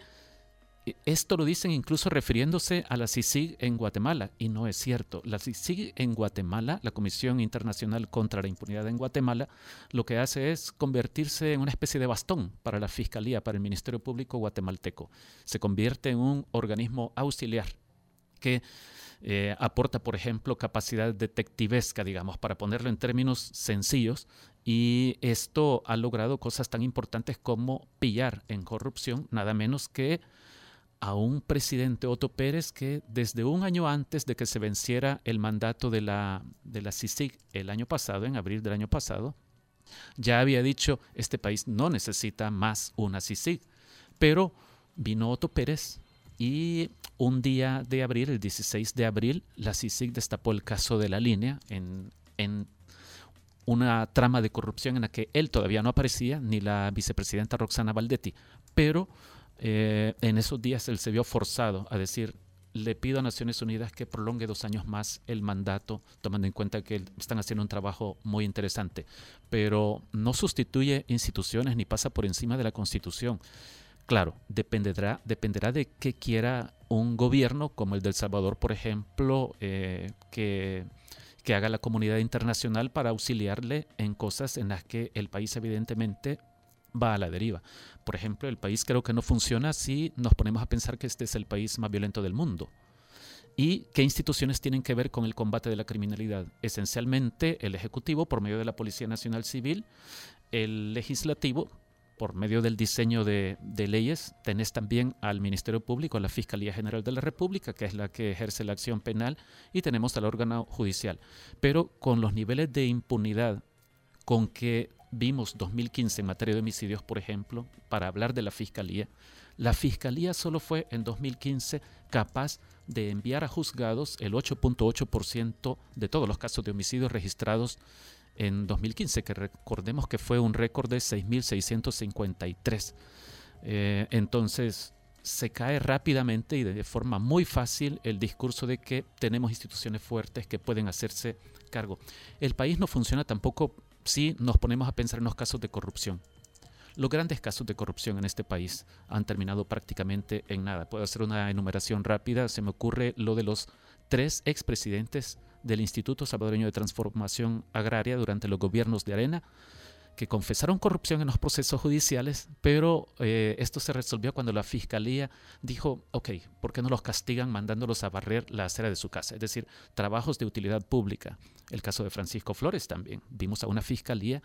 Speaker 4: esto lo dicen incluso refiriéndose a la CICIG en Guatemala, y no es cierto. La CICIG en Guatemala, la Comisión Internacional contra la Impunidad en Guatemala, lo que hace es convertirse en una especie de bastón para la Fiscalía, para el Ministerio Público guatemalteco. Se convierte en un organismo auxiliar que eh, aporta, por ejemplo, capacidad detectivesca, digamos, para ponerlo en términos sencillos, y esto ha logrado cosas tan importantes como pillar en corrupción nada menos que a un presidente Otto Pérez que desde un año antes de que se venciera el mandato de la, de la CICIG el año pasado, en abril del año pasado, ya había dicho, este país no necesita más una CICIG. Pero vino Otto Pérez y un día de abril, el 16 de abril, la CICIG destapó el caso de la línea en, en una trama de corrupción en la que él todavía no aparecía, ni la vicepresidenta Roxana Valdetti. Pero eh, en esos días él se vio forzado a decir, le pido a Naciones Unidas que prolongue dos años más el mandato, tomando en cuenta que están haciendo un trabajo muy interesante, pero no sustituye instituciones ni pasa por encima de la Constitución. Claro, dependerá, dependerá de qué quiera un gobierno como el de El Salvador, por ejemplo, eh, que, que haga la comunidad internacional para auxiliarle en cosas en las que el país evidentemente va a la deriva. Por ejemplo, el país creo que no funciona si nos ponemos a pensar que este es el país más violento del mundo. ¿Y qué instituciones tienen que ver con el combate de la criminalidad? Esencialmente el Ejecutivo por medio de la Policía Nacional Civil, el Legislativo por medio del diseño de, leyes, tenés también al Ministerio Público, a la Fiscalía General de la República, que es la que ejerce la acción penal, y tenemos al órgano judicial. Pero con los niveles de impunidad con que vimos 2015 en materia de homicidios, por ejemplo, para hablar de la Fiscalía, la Fiscalía solo fue en 2015 capaz de enviar a juzgados el 8.8% de todos los casos de homicidios registrados en 2015, que recordemos que fue un récord de 6.653. Eh, entonces, se cae rápidamente y de forma muy fácil el discurso de que tenemos instituciones fuertes que pueden hacerse cargo. El país no funciona tampoco si nos ponemos a pensar en los casos de corrupción. Los grandes casos de corrupción en este país han terminado prácticamente en nada. Puedo hacer una enumeración rápida. Se me ocurre lo de los tres expresidentes del Instituto Salvadoreño de Transformación Agraria durante los gobiernos de Arena, que confesaron corrupción en los procesos judiciales, pero eh, esto se resolvió cuando la fiscalía dijo, ok, ¿por qué no los castigan mandándolos a barrer la acera de su casa? Es decir, trabajos de utilidad pública. El caso de Francisco Flores también. Vimos a una fiscalía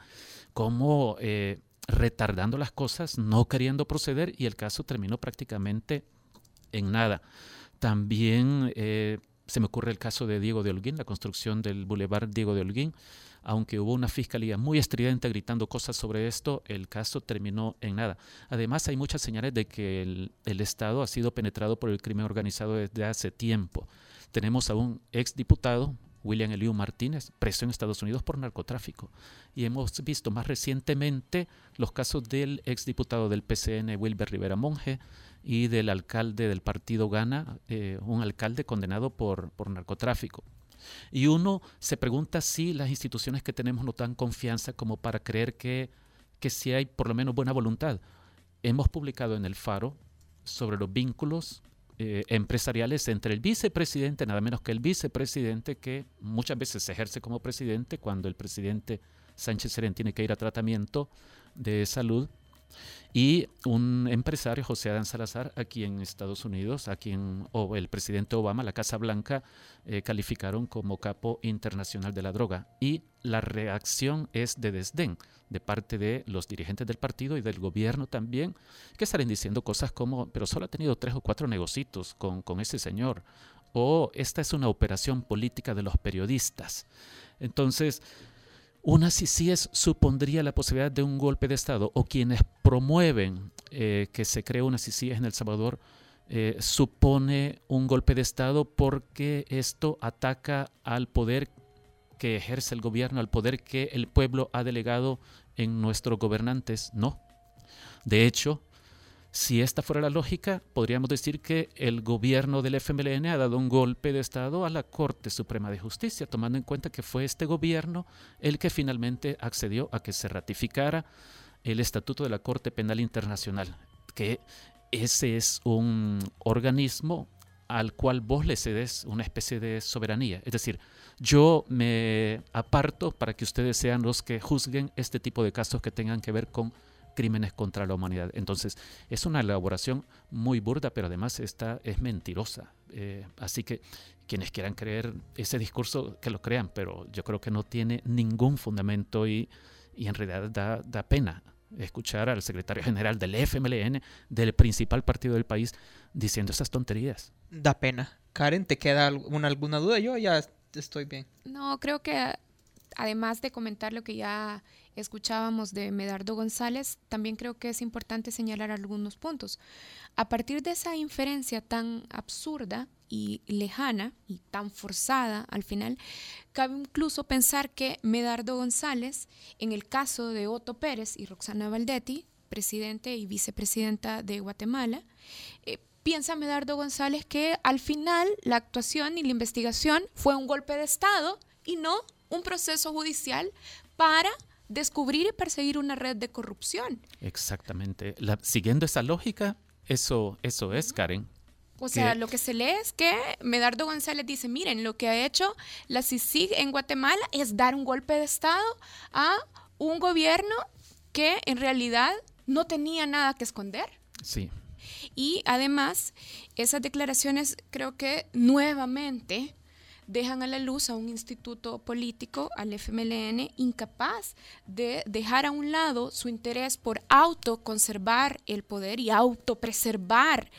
Speaker 4: como eh, retardando las cosas, no queriendo proceder y el caso terminó prácticamente en nada. También eh, se me ocurre el caso de Diego de Holguín, la construcción del Boulevard Diego de Holguín aunque hubo una fiscalía muy estridente gritando cosas sobre esto, el caso terminó en nada. Además, hay muchas señales de que el, Estado ha sido penetrado por el crimen organizado desde hace tiempo. Tenemos a un exdiputado, William Eliu Martínez, preso en Estados Unidos por narcotráfico. Y hemos visto más recientemente los casos del exdiputado del PCN, Wilber Rivera Monge, y del alcalde del partido Gana, eh, un alcalde condenado por, por narcotráfico. Y uno se pregunta si las instituciones que tenemos no dan confianza como para creer que, que si hay por lo menos buena voluntad. Hemos publicado en el Faro sobre los vínculos eh, empresariales entre el vicepresidente, nada menos que el vicepresidente, que muchas veces ejerce como presidente cuando el presidente Sánchez Serén tiene que ir a tratamiento de salud, Y un empresario, José Adán Salazar, aquí en Estados Unidos, a quien o el presidente Obama, la Casa Blanca, eh, calificaron como capo internacional de la droga. Y la reacción es de desdén de parte de los dirigentes del partido y del gobierno también, que salen diciendo cosas como, pero solo ha tenido tres o cuatro negocios con, con ese señor, o esta es una operación política de los periodistas. Entonces, una CICIES supondría la posibilidad de un golpe de Estado o quienes promueven eh, que se cree una CICIES en El Salvador eh, supone un golpe de Estado porque esto ataca al poder que ejerce el gobierno, al poder que el pueblo ha delegado en nuestros gobernantes. No. De hecho, si esta fuera la lógica, podríamos decir que el gobierno del FMLN ha dado un golpe de Estado a la Corte Suprema de Justicia, tomando en cuenta que fue este gobierno el que finalmente accedió a que se ratificara el Estatuto de la Corte Penal Internacional, que ese es un organismo al cual vos le cedes una especie de soberanía. Es decir, yo me aparto para que ustedes sean los que juzguen este tipo de casos que tengan que ver con crímenes contra la humanidad. Entonces, es una elaboración muy burda, pero además esta es mentirosa. Eh, así que quienes quieran creer ese discurso, que lo crean, pero yo creo que no tiene ningún fundamento y, y en realidad da, da pena escuchar al secretario general del FMLN, del principal partido del país, diciendo esas tonterías.
Speaker 2: Da pena. Karen, ¿te queda alguna, alguna duda? Yo ya estoy bien.
Speaker 3: No, creo que además de comentar lo que ya escuchábamos de Medardo González, también creo que es importante señalar algunos puntos. A partir de esa inferencia tan absurda y lejana y tan forzada al final, cabe incluso pensar que Medardo González, en el caso de Otto Pérez y Roxana Valdetti, presidente y vicepresidenta de Guatemala, eh, piensa Medardo González que al final la actuación y la investigación fue un golpe de Estado y no un proceso judicial para descubrir y perseguir una red de corrupción.
Speaker 4: Exactamente. siguiendo esa lógica, eso, eso es, Karen.
Speaker 3: O sea, lo que se lee es que Medardo González dice, miren, lo que ha hecho la CICIG en Guatemala es dar un golpe de Estado a un gobierno que en realidad no tenía nada que esconder.
Speaker 4: Sí.
Speaker 3: Y además, esas declaraciones creo que nuevamente dejan a la luz a un instituto político, al FMLN, incapaz de dejar a un lado su interés por autoconservar el poder y autopreservar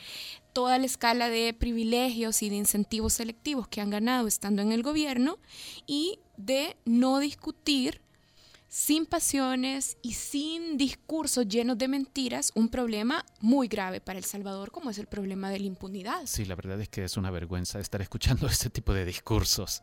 Speaker 3: toda la escala de privilegios y de incentivos selectivos que han ganado estando en el gobierno y de no discutir sin pasiones y sin discursos llenos de mentiras, un problema muy grave para El Salvador, como es el problema de la impunidad.
Speaker 4: Sí, la verdad es que es una vergüenza estar escuchando este tipo de discursos.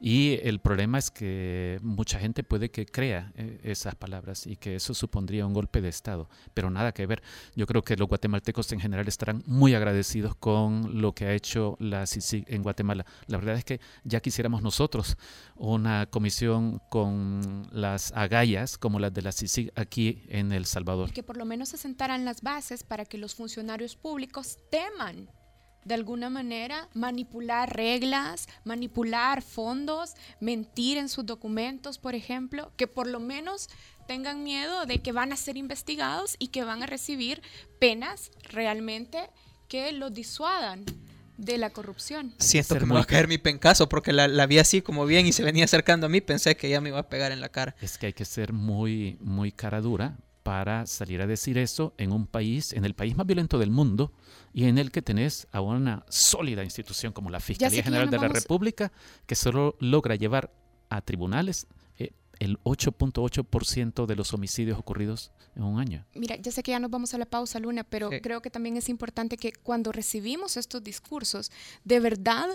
Speaker 4: Y el problema es que mucha gente puede que crea eh, esas palabras y que eso supondría un golpe de Estado, pero nada que ver. Yo creo que los guatemaltecos en general estarán muy agradecidos con lo que ha hecho la CICIG en Guatemala. La verdad es que ya quisiéramos nosotros una comisión con las agallas como las de la CICIG aquí en El Salvador.
Speaker 3: Que por lo menos se sentaran las bases para que los funcionarios públicos teman de alguna manera manipular reglas, manipular fondos, mentir en sus documentos, por ejemplo, que por lo menos tengan miedo de que van a ser investigados y que van a recibir penas realmente que los disuadan de la corrupción.
Speaker 2: Siento que me va a caer mi pencaso porque la, la, vi así como bien y se venía acercando a mí, pensé que ya me iba a pegar en la cara.
Speaker 4: Es que hay que ser muy, muy cara dura para salir a decir eso en un país, en el país más violento del mundo y en el que tenés a una sólida institución como la Fiscalía General de la República que solo logra llevar a tribunales el 8.8% de los homicidios ocurridos en un año.
Speaker 3: Mira, ya sé que ya nos vamos a la pausa, Luna, pero creo que también es importante que cuando recibimos estos discursos, de verdad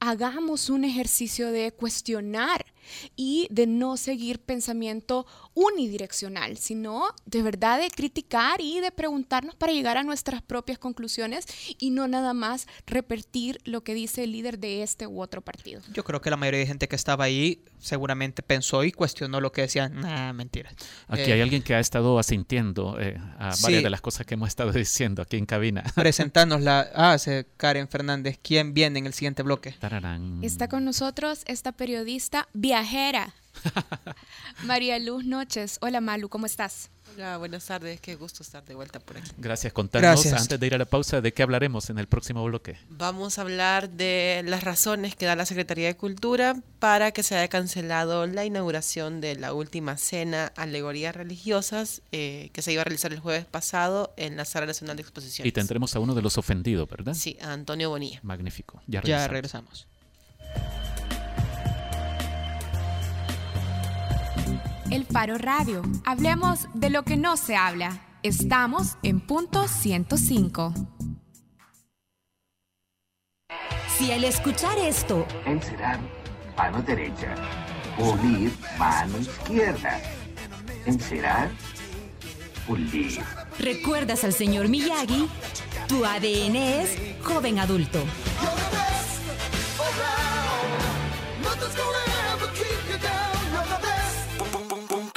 Speaker 3: hagamos un ejercicio de cuestionar y de no seguir pensamiento unidireccional, sino de verdad de criticar y de preguntarnos para llegar a nuestras propias conclusiones y no nada más repetir lo que dice el líder de este u otro partido.
Speaker 2: Yo creo que la mayoría de gente que estaba ahí seguramente pensó y cuestionó lo que decían. Nah, mentira.
Speaker 4: Aquí hay eh, alguien que ha estado asintiendo eh, a varias de las cosas que hemos estado diciendo aquí en cabina.
Speaker 2: Presentarnos la... Ah, Karen Fernández. ¿Quién viene en el siguiente bloque?
Speaker 3: Está con nosotros esta periodista viajera María Luz Noches. Hola Malu, ¿cómo estás?
Speaker 16: Hola, buenas tardes. Qué gusto estar de vuelta por aquí.
Speaker 4: Gracias. Contanos,
Speaker 2: Gracias.
Speaker 4: antes de ir a la pausa, ¿de qué hablaremos en el próximo bloque?
Speaker 16: Vamos a hablar de las razones que da la Secretaría de Cultura para que se haya cancelado la inauguración de la última cena Alegorías Religiosas eh, que se iba a realizar el jueves pasado en la Sala Nacional de Exposiciones.
Speaker 4: Y tendremos a uno de los ofendidos, ¿verdad?
Speaker 16: Sí, a Antonio Bonilla.
Speaker 4: Magnífico. Ya
Speaker 2: Ya
Speaker 4: regresamos.
Speaker 3: El Faro Radio. Hablemos de lo que no se habla. Estamos en punto 105.
Speaker 6: Si al escuchar esto
Speaker 17: Encerar, mano derecha. Pulir, mano izquierda. Encerar, pulir.
Speaker 6: recuerdas al señor Miyagi, tu ADN es joven adulto.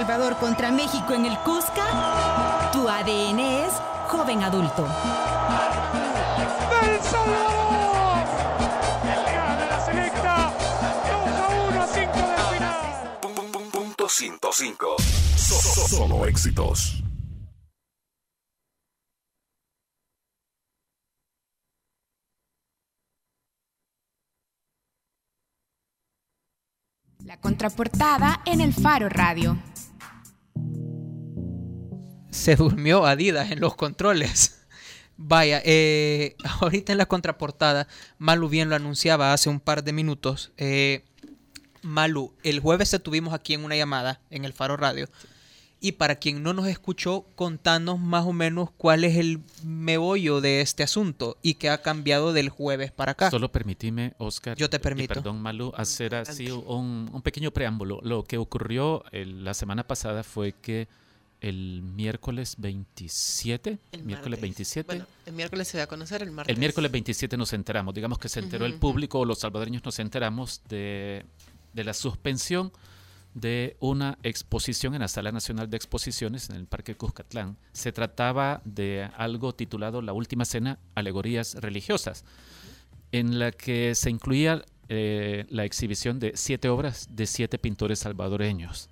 Speaker 6: Salvador contra México en el Cusca, tu ADN es joven adulto.
Speaker 18: ¡Del Salvador! El gana la selecta. 2 a 1 a 5 del final.
Speaker 8: Punto 105. So- so- Solo éxitos.
Speaker 3: La contraportada en el Faro Radio.
Speaker 2: Se durmió Adidas en los controles. Vaya, eh, ahorita en la contraportada, Malu bien lo anunciaba hace un par de minutos. eh, Malu, el jueves te tuvimos aquí en una llamada en el Faro Radio. Y para quien no nos escuchó, contanos más o menos cuál es el meollo de este asunto y qué ha cambiado del jueves para acá.
Speaker 4: Solo permitime, Oscar.
Speaker 2: Yo te
Speaker 4: y
Speaker 2: permito.
Speaker 4: perdón, Malu, hacer así un, un pequeño preámbulo. Lo que ocurrió el- la semana pasada fue que el miércoles 27,
Speaker 16: El
Speaker 4: miércoles
Speaker 16: martes.
Speaker 4: 27,
Speaker 16: Bueno, el miércoles se va a conocer, el martes.
Speaker 4: el miércoles 27 nos enteramos, digamos que se enteró el público o los salvadoreños nos enteramos de, de la suspensión de una exposición en la Sala Nacional de Exposiciones en el Parque Cuscatlán. Se trataba de algo titulado La Última Cena, Alegorías Religiosas, en la que se incluía eh, la exhibición de siete obras de siete pintores salvadoreños.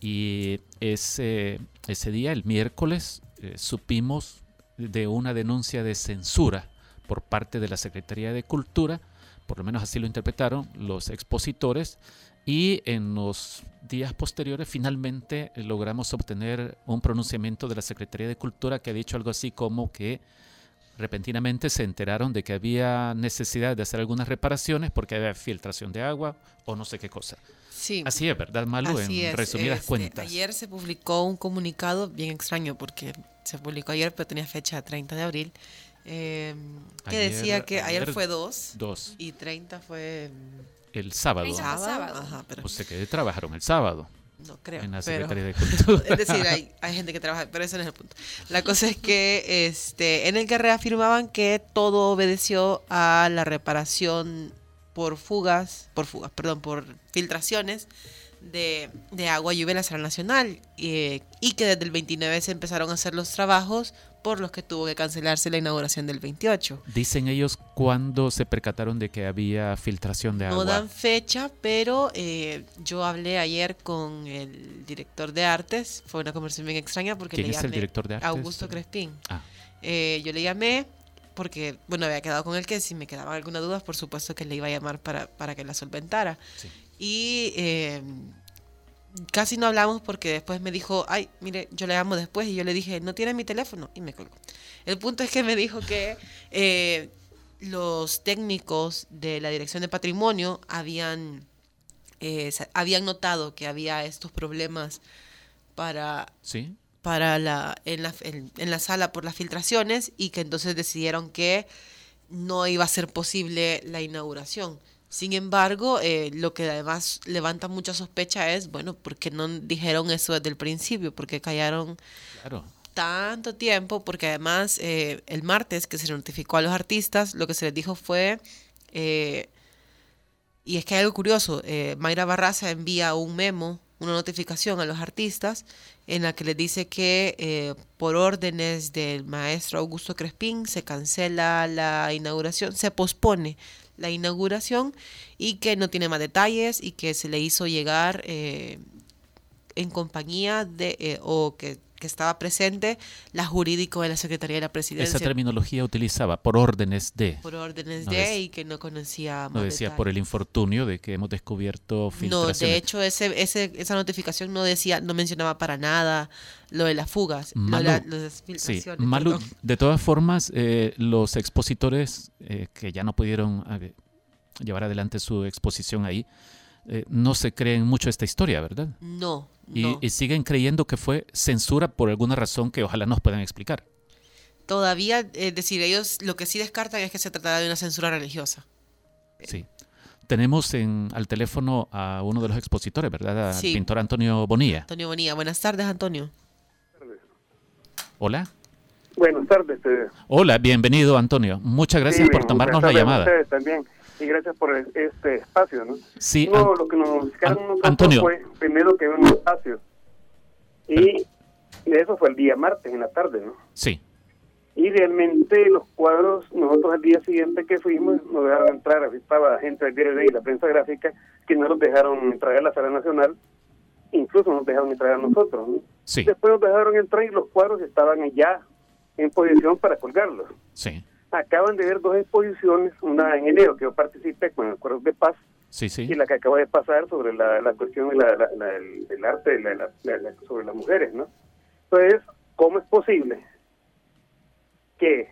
Speaker 4: Y ese, ese día, el miércoles, eh, supimos de una denuncia de censura por parte de la Secretaría de Cultura, por lo menos así lo interpretaron los expositores, y en los días posteriores finalmente logramos obtener un pronunciamiento de la Secretaría de Cultura que ha dicho algo así como que repentinamente se enteraron de que había necesidad de hacer algunas reparaciones porque había filtración de agua o no sé qué cosa.
Speaker 16: Sí.
Speaker 4: Así es, ¿verdad, Malu?
Speaker 16: Así
Speaker 4: en
Speaker 16: es,
Speaker 4: resumidas
Speaker 16: este,
Speaker 4: cuentas.
Speaker 16: Ayer se publicó un comunicado bien extraño porque se publicó ayer, pero tenía fecha 30 de abril. eh, que
Speaker 4: Ayer-
Speaker 16: decía que ayer,
Speaker 4: ayer
Speaker 16: fue 2
Speaker 4: dos.
Speaker 16: y 30 fue
Speaker 4: El sábado.
Speaker 16: Treinta fue sábado. Ajá, pero
Speaker 4: O sea que trabajaron el sábado.
Speaker 16: No creo.
Speaker 4: En la
Speaker 16: pero-
Speaker 4: Secretaría de Cultura.
Speaker 16: es decir, hay, hay gente que trabaja, pero ese no es el punto. La cosa es que este, en el que reafirmaban que todo obedeció a la reparación por fugas, por fugas, perdón, por filtraciones de, de agua lluvia en la sala nacional eh, y que desde el 29 se empezaron a hacer los trabajos por los que tuvo que cancelarse la inauguración del 28.
Speaker 4: Dicen ellos cuando se percataron de que había filtración de
Speaker 16: No
Speaker 4: agua.
Speaker 16: dan fecha, pero eh, yo hablé ayer con el director de artes. Fue una conversación bien extraña porque
Speaker 4: ¿Quién
Speaker 16: le
Speaker 4: es el
Speaker 16: llamé
Speaker 4: director de artes?
Speaker 16: Augusto Crespín.
Speaker 4: Ah.
Speaker 16: Eh, yo le llamé porque, bueno, había quedado con él que si me quedaban algunas dudas, por supuesto que le iba a llamar para, para que la solventara. Y eh, casi no hablamos porque después me dijo, ay, mire, yo le llamo después y yo le dije, no tiene mi teléfono y me colgó. El punto es que me dijo que eh, los técnicos de la Dirección de Patrimonio habían, eh, habían notado que había estos problemas para,
Speaker 4: Sí.
Speaker 16: para la, en, la, en, en la sala por las filtraciones y que entonces decidieron que no iba a ser posible la inauguración. Sin embargo, eh, lo que además levanta mucha sospecha es, bueno, ¿por qué no dijeron eso desde el principio? ¿Por qué callaron
Speaker 4: Claro.
Speaker 16: tanto tiempo? Porque además eh, el martes que se notificó a los artistas, lo que se les dijo fue, eh, y es que hay algo curioso, eh, Mayra Barraza envía un memo, una notificación a los artistas en la que les dice que eh, por órdenes del maestro Augusto Crespín se cancela la inauguración, se pospone la inauguración y que no tiene más detalles y que se le hizo llegar eh, en compañía de eh, o que, que estaba presente la jurídico de la Secretaría de la Presidencia
Speaker 4: Esa terminología utilizaba por órdenes de.
Speaker 16: por órdenes
Speaker 4: No
Speaker 16: de y que no conocía
Speaker 4: No decía por el infortunio de que hemos descubierto
Speaker 16: No,
Speaker 4: filtraciones.
Speaker 16: de hecho ese, ese, esa notificación no decía, no mencionaba para nada lo de las fugas, lo de
Speaker 4: Malu,
Speaker 16: la- las
Speaker 4: sí,
Speaker 16: filtraciones,
Speaker 4: Malu,
Speaker 16: perdón.
Speaker 4: de todas formas, eh, los expositores eh, que ya no pudieron eh, llevar adelante su exposición ahí, eh, no se creen mucho esta historia, ¿verdad?
Speaker 16: No,
Speaker 4: Y,
Speaker 16: no.
Speaker 4: y siguen creyendo que fue censura por alguna razón que ojalá nos puedan explicar.
Speaker 16: Todavía, es decir, ellos lo que sí descartan es que se tratara de una censura religiosa.
Speaker 4: Sí. Tenemos en, al teléfono a uno de los expositores, ¿verdad? Al
Speaker 16: Sí.
Speaker 4: pintor Antonio Bonilla.
Speaker 16: Antonio Bonilla, buenas tardes, Antonio.
Speaker 4: Hola.
Speaker 19: Buenas tardes. eh.
Speaker 4: Hola, bienvenido Antonio. Muchas gracias
Speaker 19: Sí,
Speaker 4: por tomarnos la
Speaker 19: tardes a
Speaker 4: llamada.
Speaker 19: ustedes también. Y gracias por este espacio, ¿no?
Speaker 4: Sí,
Speaker 19: No, lo que nos notificaron nosotros
Speaker 4: Antonio.
Speaker 19: fue primero que un espacio. Y eso fue el día martes en la tarde, ¿no?
Speaker 4: Sí.
Speaker 19: Y realmente los cuadros, nosotros al día siguiente que fuimos, nos dejaron entrar, así estaba gente del diario y la prensa gráfica, que no nos dejaron entrar a la sala nacional, incluso nos dejaron entrar a nosotros. ¿no?
Speaker 4: Sí.
Speaker 19: Después nos dejaron entrar y los cuadros estaban ya en posición para colgarlos.
Speaker 4: Sí.
Speaker 19: Acaban de ver dos exposiciones, una en enero que yo participé con el Cuadros de Paz
Speaker 4: Sí, sí.
Speaker 19: y la que acaba de pasar sobre la, la cuestión de la, la- la- el, el arte de la- la- sobre las mujeres, ¿no? Entonces, ¿cómo es posible que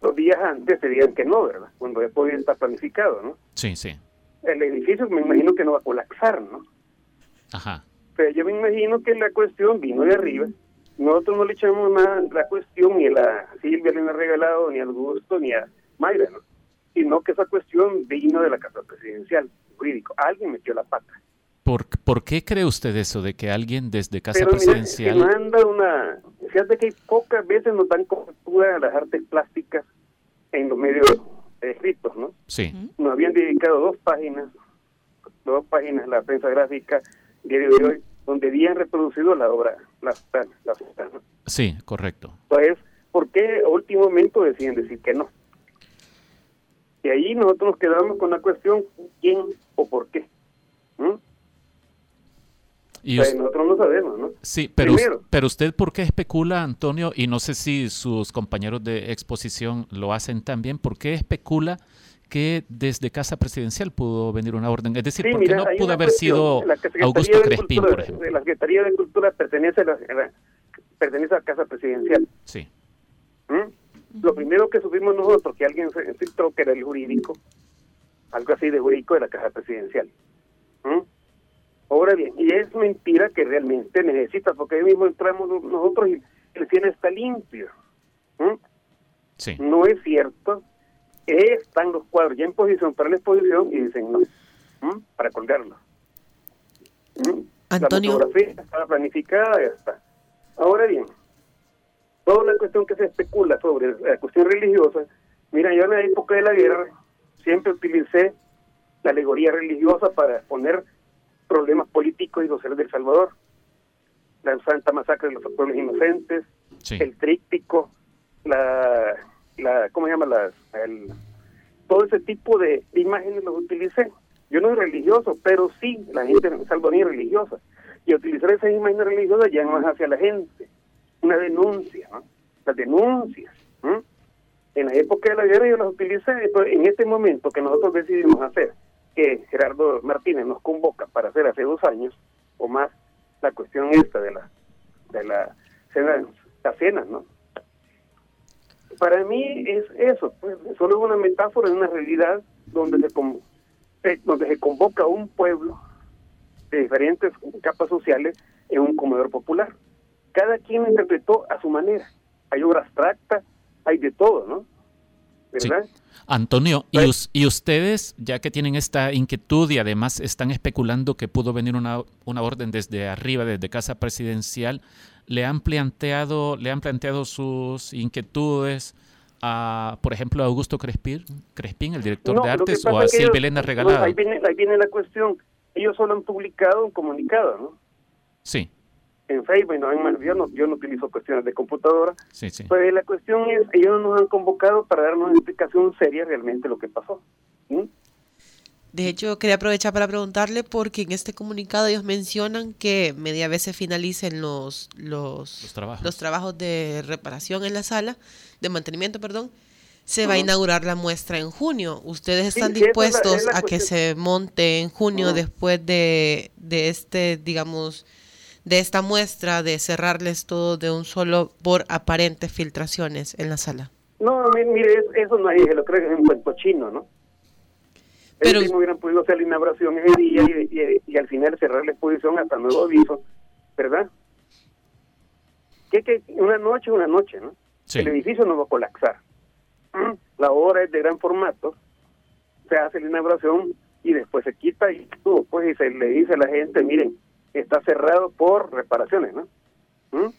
Speaker 19: los días antes se digan que no, ¿verdad? Cuando ya podía estar planificado, ¿no?
Speaker 4: Sí, sí.
Speaker 19: El edificio me imagino que no va a colapsar, ¿no?
Speaker 4: Ajá.
Speaker 19: Pero yo me imagino que la cuestión vino de arriba. Nosotros no le echamos nada la cuestión ni a la Silvia le ha regalado, ni a Augusto, ni a Mayra, ¿no? Sino que esa cuestión vino de la Casa Presidencial, jurídico. Alguien metió la pata.
Speaker 4: ¿Por, por qué cree usted eso de que alguien desde Casa
Speaker 19: Pero mira,
Speaker 4: Presidencial...
Speaker 19: que manda una... Fíjate que pocas veces nos dan cobertura a las artes plásticas en los medios escritos, ¿no?
Speaker 4: Sí.
Speaker 19: Nos habían dedicado dos páginas, dos páginas, la prensa gráfica, diario de hoy, donde habían reproducido la obra, la, la, la.
Speaker 4: Sí, correcto.
Speaker 19: Entonces, ¿por qué a último momento deciden decir que no? Y ahí nosotros nos quedamos con la cuestión, ¿quién o por qué? ¿Mm?
Speaker 4: Y
Speaker 19: O sea,
Speaker 4: us-
Speaker 19: nosotros no sabemos, ¿no?
Speaker 4: Sí, pero,
Speaker 19: Primero.
Speaker 4: pero usted, ¿por qué especula, Antonio? Y no sé si sus compañeros de exposición lo hacen también. ¿Por qué especula que desde Casa Presidencial pudo venir una orden? Es decir,
Speaker 19: Sí,
Speaker 4: ¿por qué
Speaker 19: mira,
Speaker 4: no pudo haber
Speaker 19: cuestión.
Speaker 4: sido
Speaker 19: La Secretaría
Speaker 4: Augusto
Speaker 19: de
Speaker 4: Crespín,
Speaker 19: Cultura-
Speaker 4: por ejemplo?
Speaker 19: La Secretaría de Cultura pertenece a la, pertenece a la Casa Presidencial.
Speaker 4: Sí.
Speaker 19: ¿Mm? Lo primero que supimos nosotros, que alguien se filtró que era el jurídico, algo así de jurídico de la Casa Presidencial. ¿Mm? Ahora bien, y es mentira que realmente necesita, porque ahí mismo entramos nosotros y el cielo está limpio. ¿Mm?
Speaker 4: Sí.
Speaker 19: No es cierto. Están los cuadros ya en posición para la exposición y dicen no, para colgarlos.
Speaker 16: Antonio.
Speaker 19: La fotografía estaba planificada, ya está. Ahora bien, toda la cuestión que se especula sobre la cuestión religiosa, mira, yo en la época de la guerra siempre utilicé la alegoría religiosa para exponer problemas políticos y sociales del Salvador. La santa masacre de los pueblos inocentes, el tríptico, la, la ¿cómo se llama? Las, el, todo ese tipo de imágenes los utilicé. Yo no soy religioso, pero sí, la gente salvadoreña es religiosa. Y utilizar esas imágenes religiosas ya no es hacia la gente. Una denuncia, ¿no? Las denuncias. En la época de la guerra yo las utilicé, pero en este momento que nosotros decidimos hacer, que Gerardo Martínez nos convoca para hacer hace dos años o más la cuestión esta de la de la cena, la cena, ¿no? Para mí es eso, pues, solo es una metáfora de una realidad donde se, con- eh, donde se convoca a un pueblo de diferentes capas sociales en un comedor popular. Cada quien interpretó a su manera. Hay obra abstracta, hay de todo, ¿no? ¿verdad?
Speaker 4: Antonio, y, us- y ustedes, ya que tienen esta inquietud y además están especulando que pudo venir una, una orden desde arriba, desde Casa Presidencial, ¿le han planteado, le han planteado sus inquietudes a, por ejemplo, a Augusto Crespín, Crespín el director
Speaker 19: No,
Speaker 4: de artes, o a Silvia Elena
Speaker 19: no,
Speaker 4: Regalado?
Speaker 19: ahí, viene, ahí viene la cuestión. Ellos solo han publicado un comunicado, ¿no?
Speaker 4: Sí,
Speaker 19: En Facebook, no, en- yo, no, yo no utilizo cuestiones de computadora.
Speaker 4: sí, sí.
Speaker 19: Pues la cuestión es, ellos nos han convocado para darnos una explicación seria realmente de lo que pasó. ¿Mm?
Speaker 16: De hecho, quería aprovechar para preguntarle porque en este comunicado ellos mencionan que media vez se finalicen los, los,
Speaker 4: Los trabajos.
Speaker 16: los trabajos de reparación en la sala, de mantenimiento, perdón, se va a inaugurar la muestra en junio. ¿Ustedes están
Speaker 19: sí, esa es la-
Speaker 16: dispuestos
Speaker 19: es la
Speaker 16: a que se monte en junio después de, de este, digamos, de esta muestra, de cerrarles todo de un solo por aparentes filtraciones en la sala?
Speaker 19: No, mi- mire, es- eso nadie se lo cree, es un cuento chino, ¿no?
Speaker 16: Pero-
Speaker 19: Ellos hubieran podido hacer la inauguración ese día y, y- y al final cerrar la exposición hasta nuevo aviso, ¿verdad? Que, que una noche, una noche, ¿no?
Speaker 4: Sí.
Speaker 19: El edificio no va a colapsar. Mm, La obra es de gran formato, se hace la inauguración y después se quita y tú, pues, y se le dice a la gente, miren, está cerrado por reparaciones, ¿no? ¿Mm?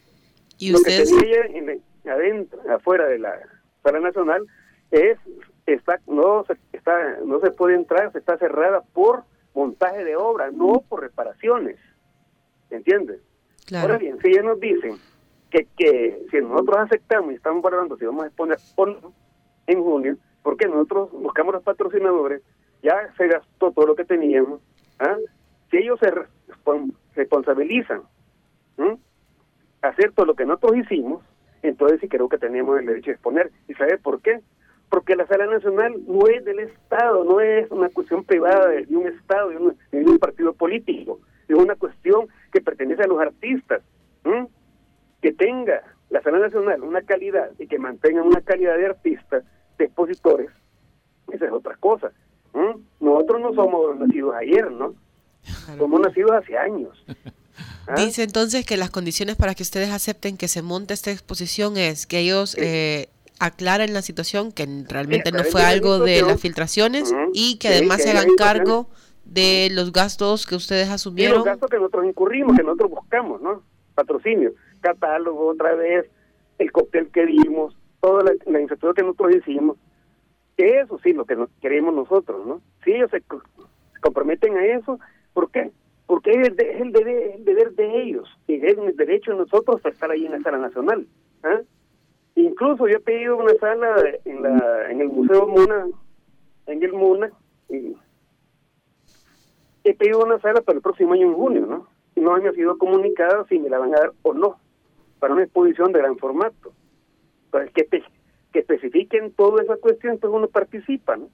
Speaker 16: ¿Y
Speaker 19: Lo que
Speaker 16: ustedes?
Speaker 19: tenía ella en la- adentro, afuera de la sala nacional, es está no se está no se puede entrar, se está cerrada por montaje de obra, no por reparaciones. ¿Entiendes?
Speaker 16: Claro.
Speaker 19: Ahora bien, si ellos nos dicen que, que si nosotros aceptamos y estamos guardando, si vamos a exponer o no en junio, porque nosotros buscamos los patrocinadores, ya se gastó todo lo que teníamos. ¿ah? Si ellos se respon- responsabilizan hacer todo lo que nosotros hicimos, entonces sí creo que tenemos el derecho de exponer. ¿Y sabe por qué? Porque la sala nacional no es del Estado, no es una cuestión privada de, un Estado, de un, de un partido político, es una cuestión que pertenece a los artistas. ¿m? Que tenga la sala nacional una calidad y que mantenga una calidad de artistas, de expositores, esa es otra cosa. ¿m? Nosotros no somos nacidos ayer, ¿no? Somos nacidos hace años. ¿ah?
Speaker 16: Dice entonces que las condiciones para que ustedes acepten que se monte esta exposición es que ellos eh, aclaren la situación, que realmente no fue algo de las filtraciones y que
Speaker 19: Sí,
Speaker 16: además
Speaker 19: que
Speaker 16: se hagan cargo de los gastos que ustedes
Speaker 19: Y los
Speaker 16: asumieron.
Speaker 19: gastos que nosotros incurrimos, que nosotros buscamos, ¿no? Patrocinio, catálogo otra vez, el cóctel que dimos, toda la, la infraestructura que nosotros hicimos. Eso sí, lo que nos queremos nosotros, ¿no? Si ellos se, co- se comprometen a eso, ¿por qué? Porque es el, de- es el, deber, el deber de ellos y es un derecho de nosotros a estar ahí en la sala nacional. ¿ah? Incluso yo he pedido una sala en, la, en el Museo Muna, en el Muna, y he pedido una sala para el próximo año en junio, ¿no? Y no me ha sido comunicado si me la van a dar o no, para una exposición de gran formato. Pues que, que especifiquen toda esa cuestión, pues uno participa, ¿no?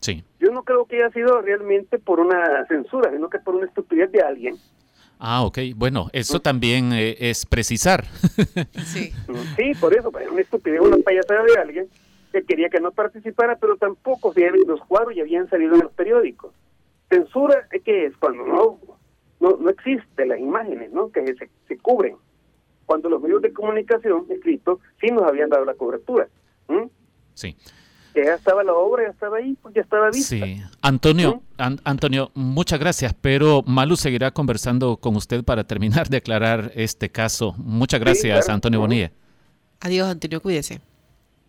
Speaker 4: Sí.
Speaker 19: Yo no creo que haya sido realmente por una censura, sino que por una estupidez de alguien.
Speaker 4: Ah, ok. Bueno, eso también eh, es precisar.
Speaker 16: Sí.
Speaker 19: Sí, por eso, una estupidez, una payasada de alguien que quería que no participara, pero tampoco si los cuadros ya habían salido en los periódicos. Censura, ¿eh, ¿qué es? Cuando no, no, no existe las imágenes, ¿no? Que se, se cubren. Cuando los medios de comunicación escritos sí nos habían dado la cobertura.
Speaker 4: Sí.
Speaker 19: Que ya estaba la obra, ya estaba ahí, ya estaba vista.
Speaker 4: Sí. Antonio, An- Antonio, muchas gracias, pero Malu seguirá conversando con usted para terminar de aclarar este caso. Muchas gracias,
Speaker 19: claro.
Speaker 4: Antonio. Bonilla.
Speaker 16: Adiós, Antonio, cuídese.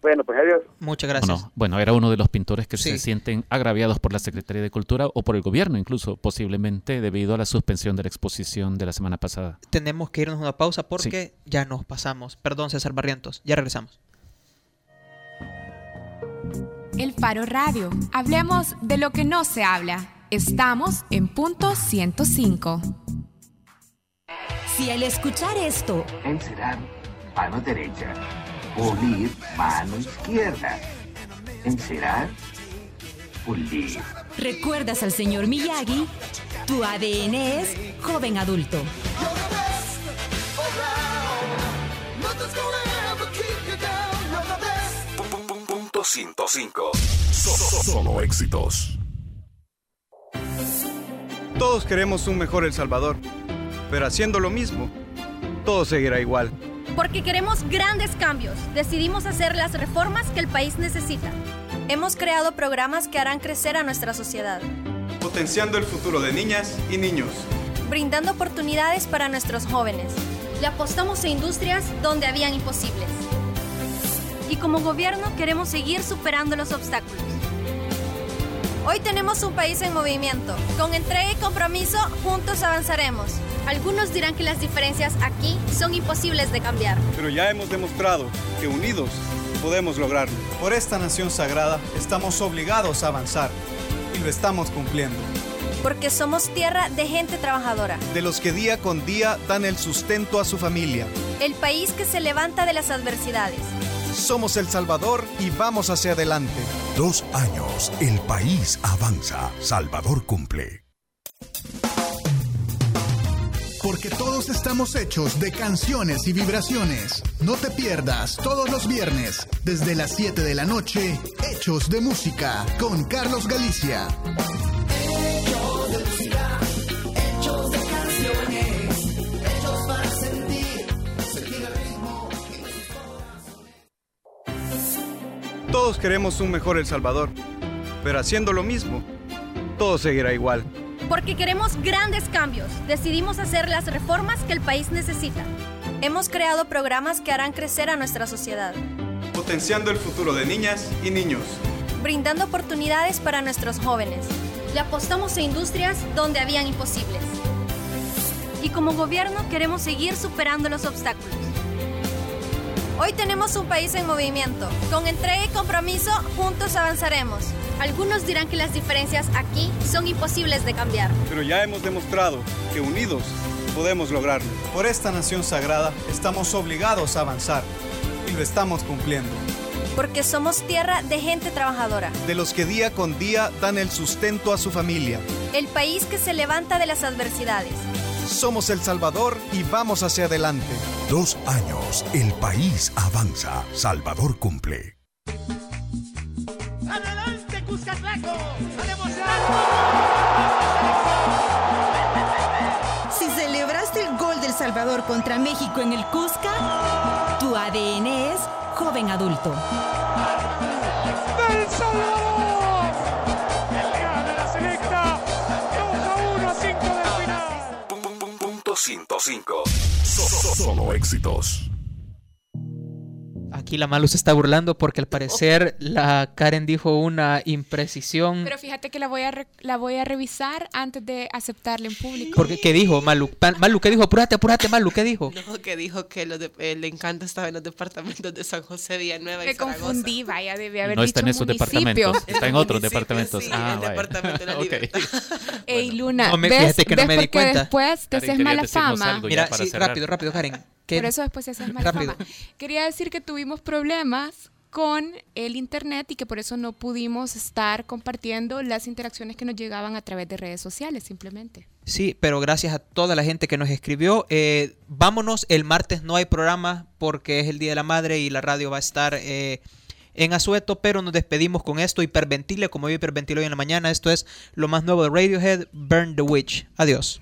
Speaker 19: Bueno, pues adiós.
Speaker 2: Muchas gracias.
Speaker 4: Bueno, bueno, era uno de los pintores que
Speaker 2: Sí.
Speaker 4: se sienten agraviados por la Secretaría de Cultura o por el gobierno, incluso posiblemente debido a la suspensión de la exposición de la semana pasada.
Speaker 2: Tenemos que irnos a una pausa porque ya nos pasamos. Perdón, César Barrientos. Ya regresamos.
Speaker 3: El Faro Radio. Hablemos de lo que no se habla. Estamos en punto 105.
Speaker 6: Si al escuchar esto
Speaker 17: Encerar, mano derecha. Pulir, mano izquierda. Encerar, pulir.
Speaker 6: recuerdas al señor Miyagi, tu ADN es joven adulto.
Speaker 8: 105. So- so- Solo éxitos.
Speaker 20: Todos queremos un mejor El Salvador, pero haciendo lo mismo, todo seguirá igual.
Speaker 21: Porque queremos grandes cambios, decidimos hacer las reformas que el país necesita. Hemos creado programas que harán crecer a nuestra sociedad,
Speaker 20: Potenciando el futuro de niñas y niños.
Speaker 21: brindando oportunidades para nuestros jóvenes. Le apostamos a industrias donde habían imposibles. Y como gobierno queremos seguir superando los obstáculos. Hoy tenemos un país en movimiento. Con entrega y compromiso, juntos avanzaremos. Algunos dirán que las diferencias aquí son imposibles de cambiar.
Speaker 20: Pero ya hemos demostrado que unidos podemos lograrlo.
Speaker 22: Por esta nación sagrada estamos obligados a avanzar y lo estamos cumpliendo.
Speaker 21: Porque somos tierra de gente trabajadora.
Speaker 22: De los que día con día dan el sustento a su familia.
Speaker 21: El país que se levanta de las adversidades.
Speaker 22: Somos El Salvador y vamos hacia adelante.
Speaker 8: Dos años, el país avanza. Salvador cumple.
Speaker 1: Porque todos estamos hechos de canciones y vibraciones. No te pierdas todos los viernes, desde las 7 de la noche, Hechos de Música, con Carlos Galicia.
Speaker 20: Todos queremos un mejor El Salvador, pero haciendo lo mismo, todo seguirá igual.
Speaker 21: Porque queremos grandes cambios. Decidimos hacer las reformas que el país necesita. Hemos creado programas que harán crecer a nuestra sociedad,
Speaker 20: Potenciando el futuro de niñas y niños.
Speaker 21: brindando oportunidades para nuestros jóvenes. Le apostamos a industrias donde habían imposibles. Y como gobierno queremos seguir superando los obstáculos. Hoy tenemos un país en movimiento. Con entrega y compromiso, juntos avanzaremos. Algunos dirán que las diferencias aquí son imposibles de cambiar.
Speaker 20: Pero ya hemos demostrado que unidos podemos lograrlo.
Speaker 22: Por esta nación sagrada estamos obligados a avanzar y lo estamos cumpliendo.
Speaker 21: Porque somos tierra de gente trabajadora.
Speaker 22: De los que día con día dan el sustento a su familia.
Speaker 21: El país que se levanta de las adversidades.
Speaker 22: Somos El Salvador y vamos hacia adelante.
Speaker 8: Dos años, el país avanza. Salvador cumple.
Speaker 7: ¡Adelante, Cuscatlaco! ¡A
Speaker 6: Si celebraste el gol del Salvador contra México en el Cusca, tu ADN es joven adulto.
Speaker 18: ¡Del Salvador!
Speaker 8: 106.5. So, solo éxitos.
Speaker 2: Aquí la Malu se está burlando porque al parecer la Karen dijo una imprecisión.
Speaker 3: Pero fíjate que la voy a re- la voy a revisar antes de aceptarla en público.
Speaker 2: Porque, ¿Qué dijo Malu? Malu, ¿qué dijo? Apúrate, apúrate, Malu, ¿qué dijo?
Speaker 16: No, que dijo que los de- el encanto estaba en los departamentos de San José, Villanueva y
Speaker 3: Me
Speaker 16: Zaragoza.
Speaker 3: confundí, vaya, debí haber
Speaker 4: No
Speaker 3: dicho
Speaker 4: está en esos departamentos, está en otros departamentos.
Speaker 16: sí,
Speaker 4: ah,
Speaker 16: el
Speaker 4: vaya.
Speaker 16: departamento de la.
Speaker 3: Ey, Luna,
Speaker 2: No me-
Speaker 3: ¿ves,
Speaker 2: fíjate que no me di cuenta.
Speaker 3: después te haces mala fama?
Speaker 2: Mira, sí, rápido, rápido, Karen. ¿Qué-
Speaker 3: Por eso después te haces mala
Speaker 2: Rápido.
Speaker 3: fama. Quería decir que tuvimos problemas con el internet y que por eso no pudimos estar compartiendo las interacciones que nos llegaban a través de redes sociales, simplemente.
Speaker 2: Sí, pero gracias a toda la gente que nos escribió. Eh, vámonos, el martes no hay programa porque es el Día de la Madre y la radio va a estar eh, en asueto, pero nos despedimos con esto. Hiperventile, como yo hiperventilo hoy en la mañana. Esto es lo más nuevo de Radiohead, Burn the Witch. Adiós.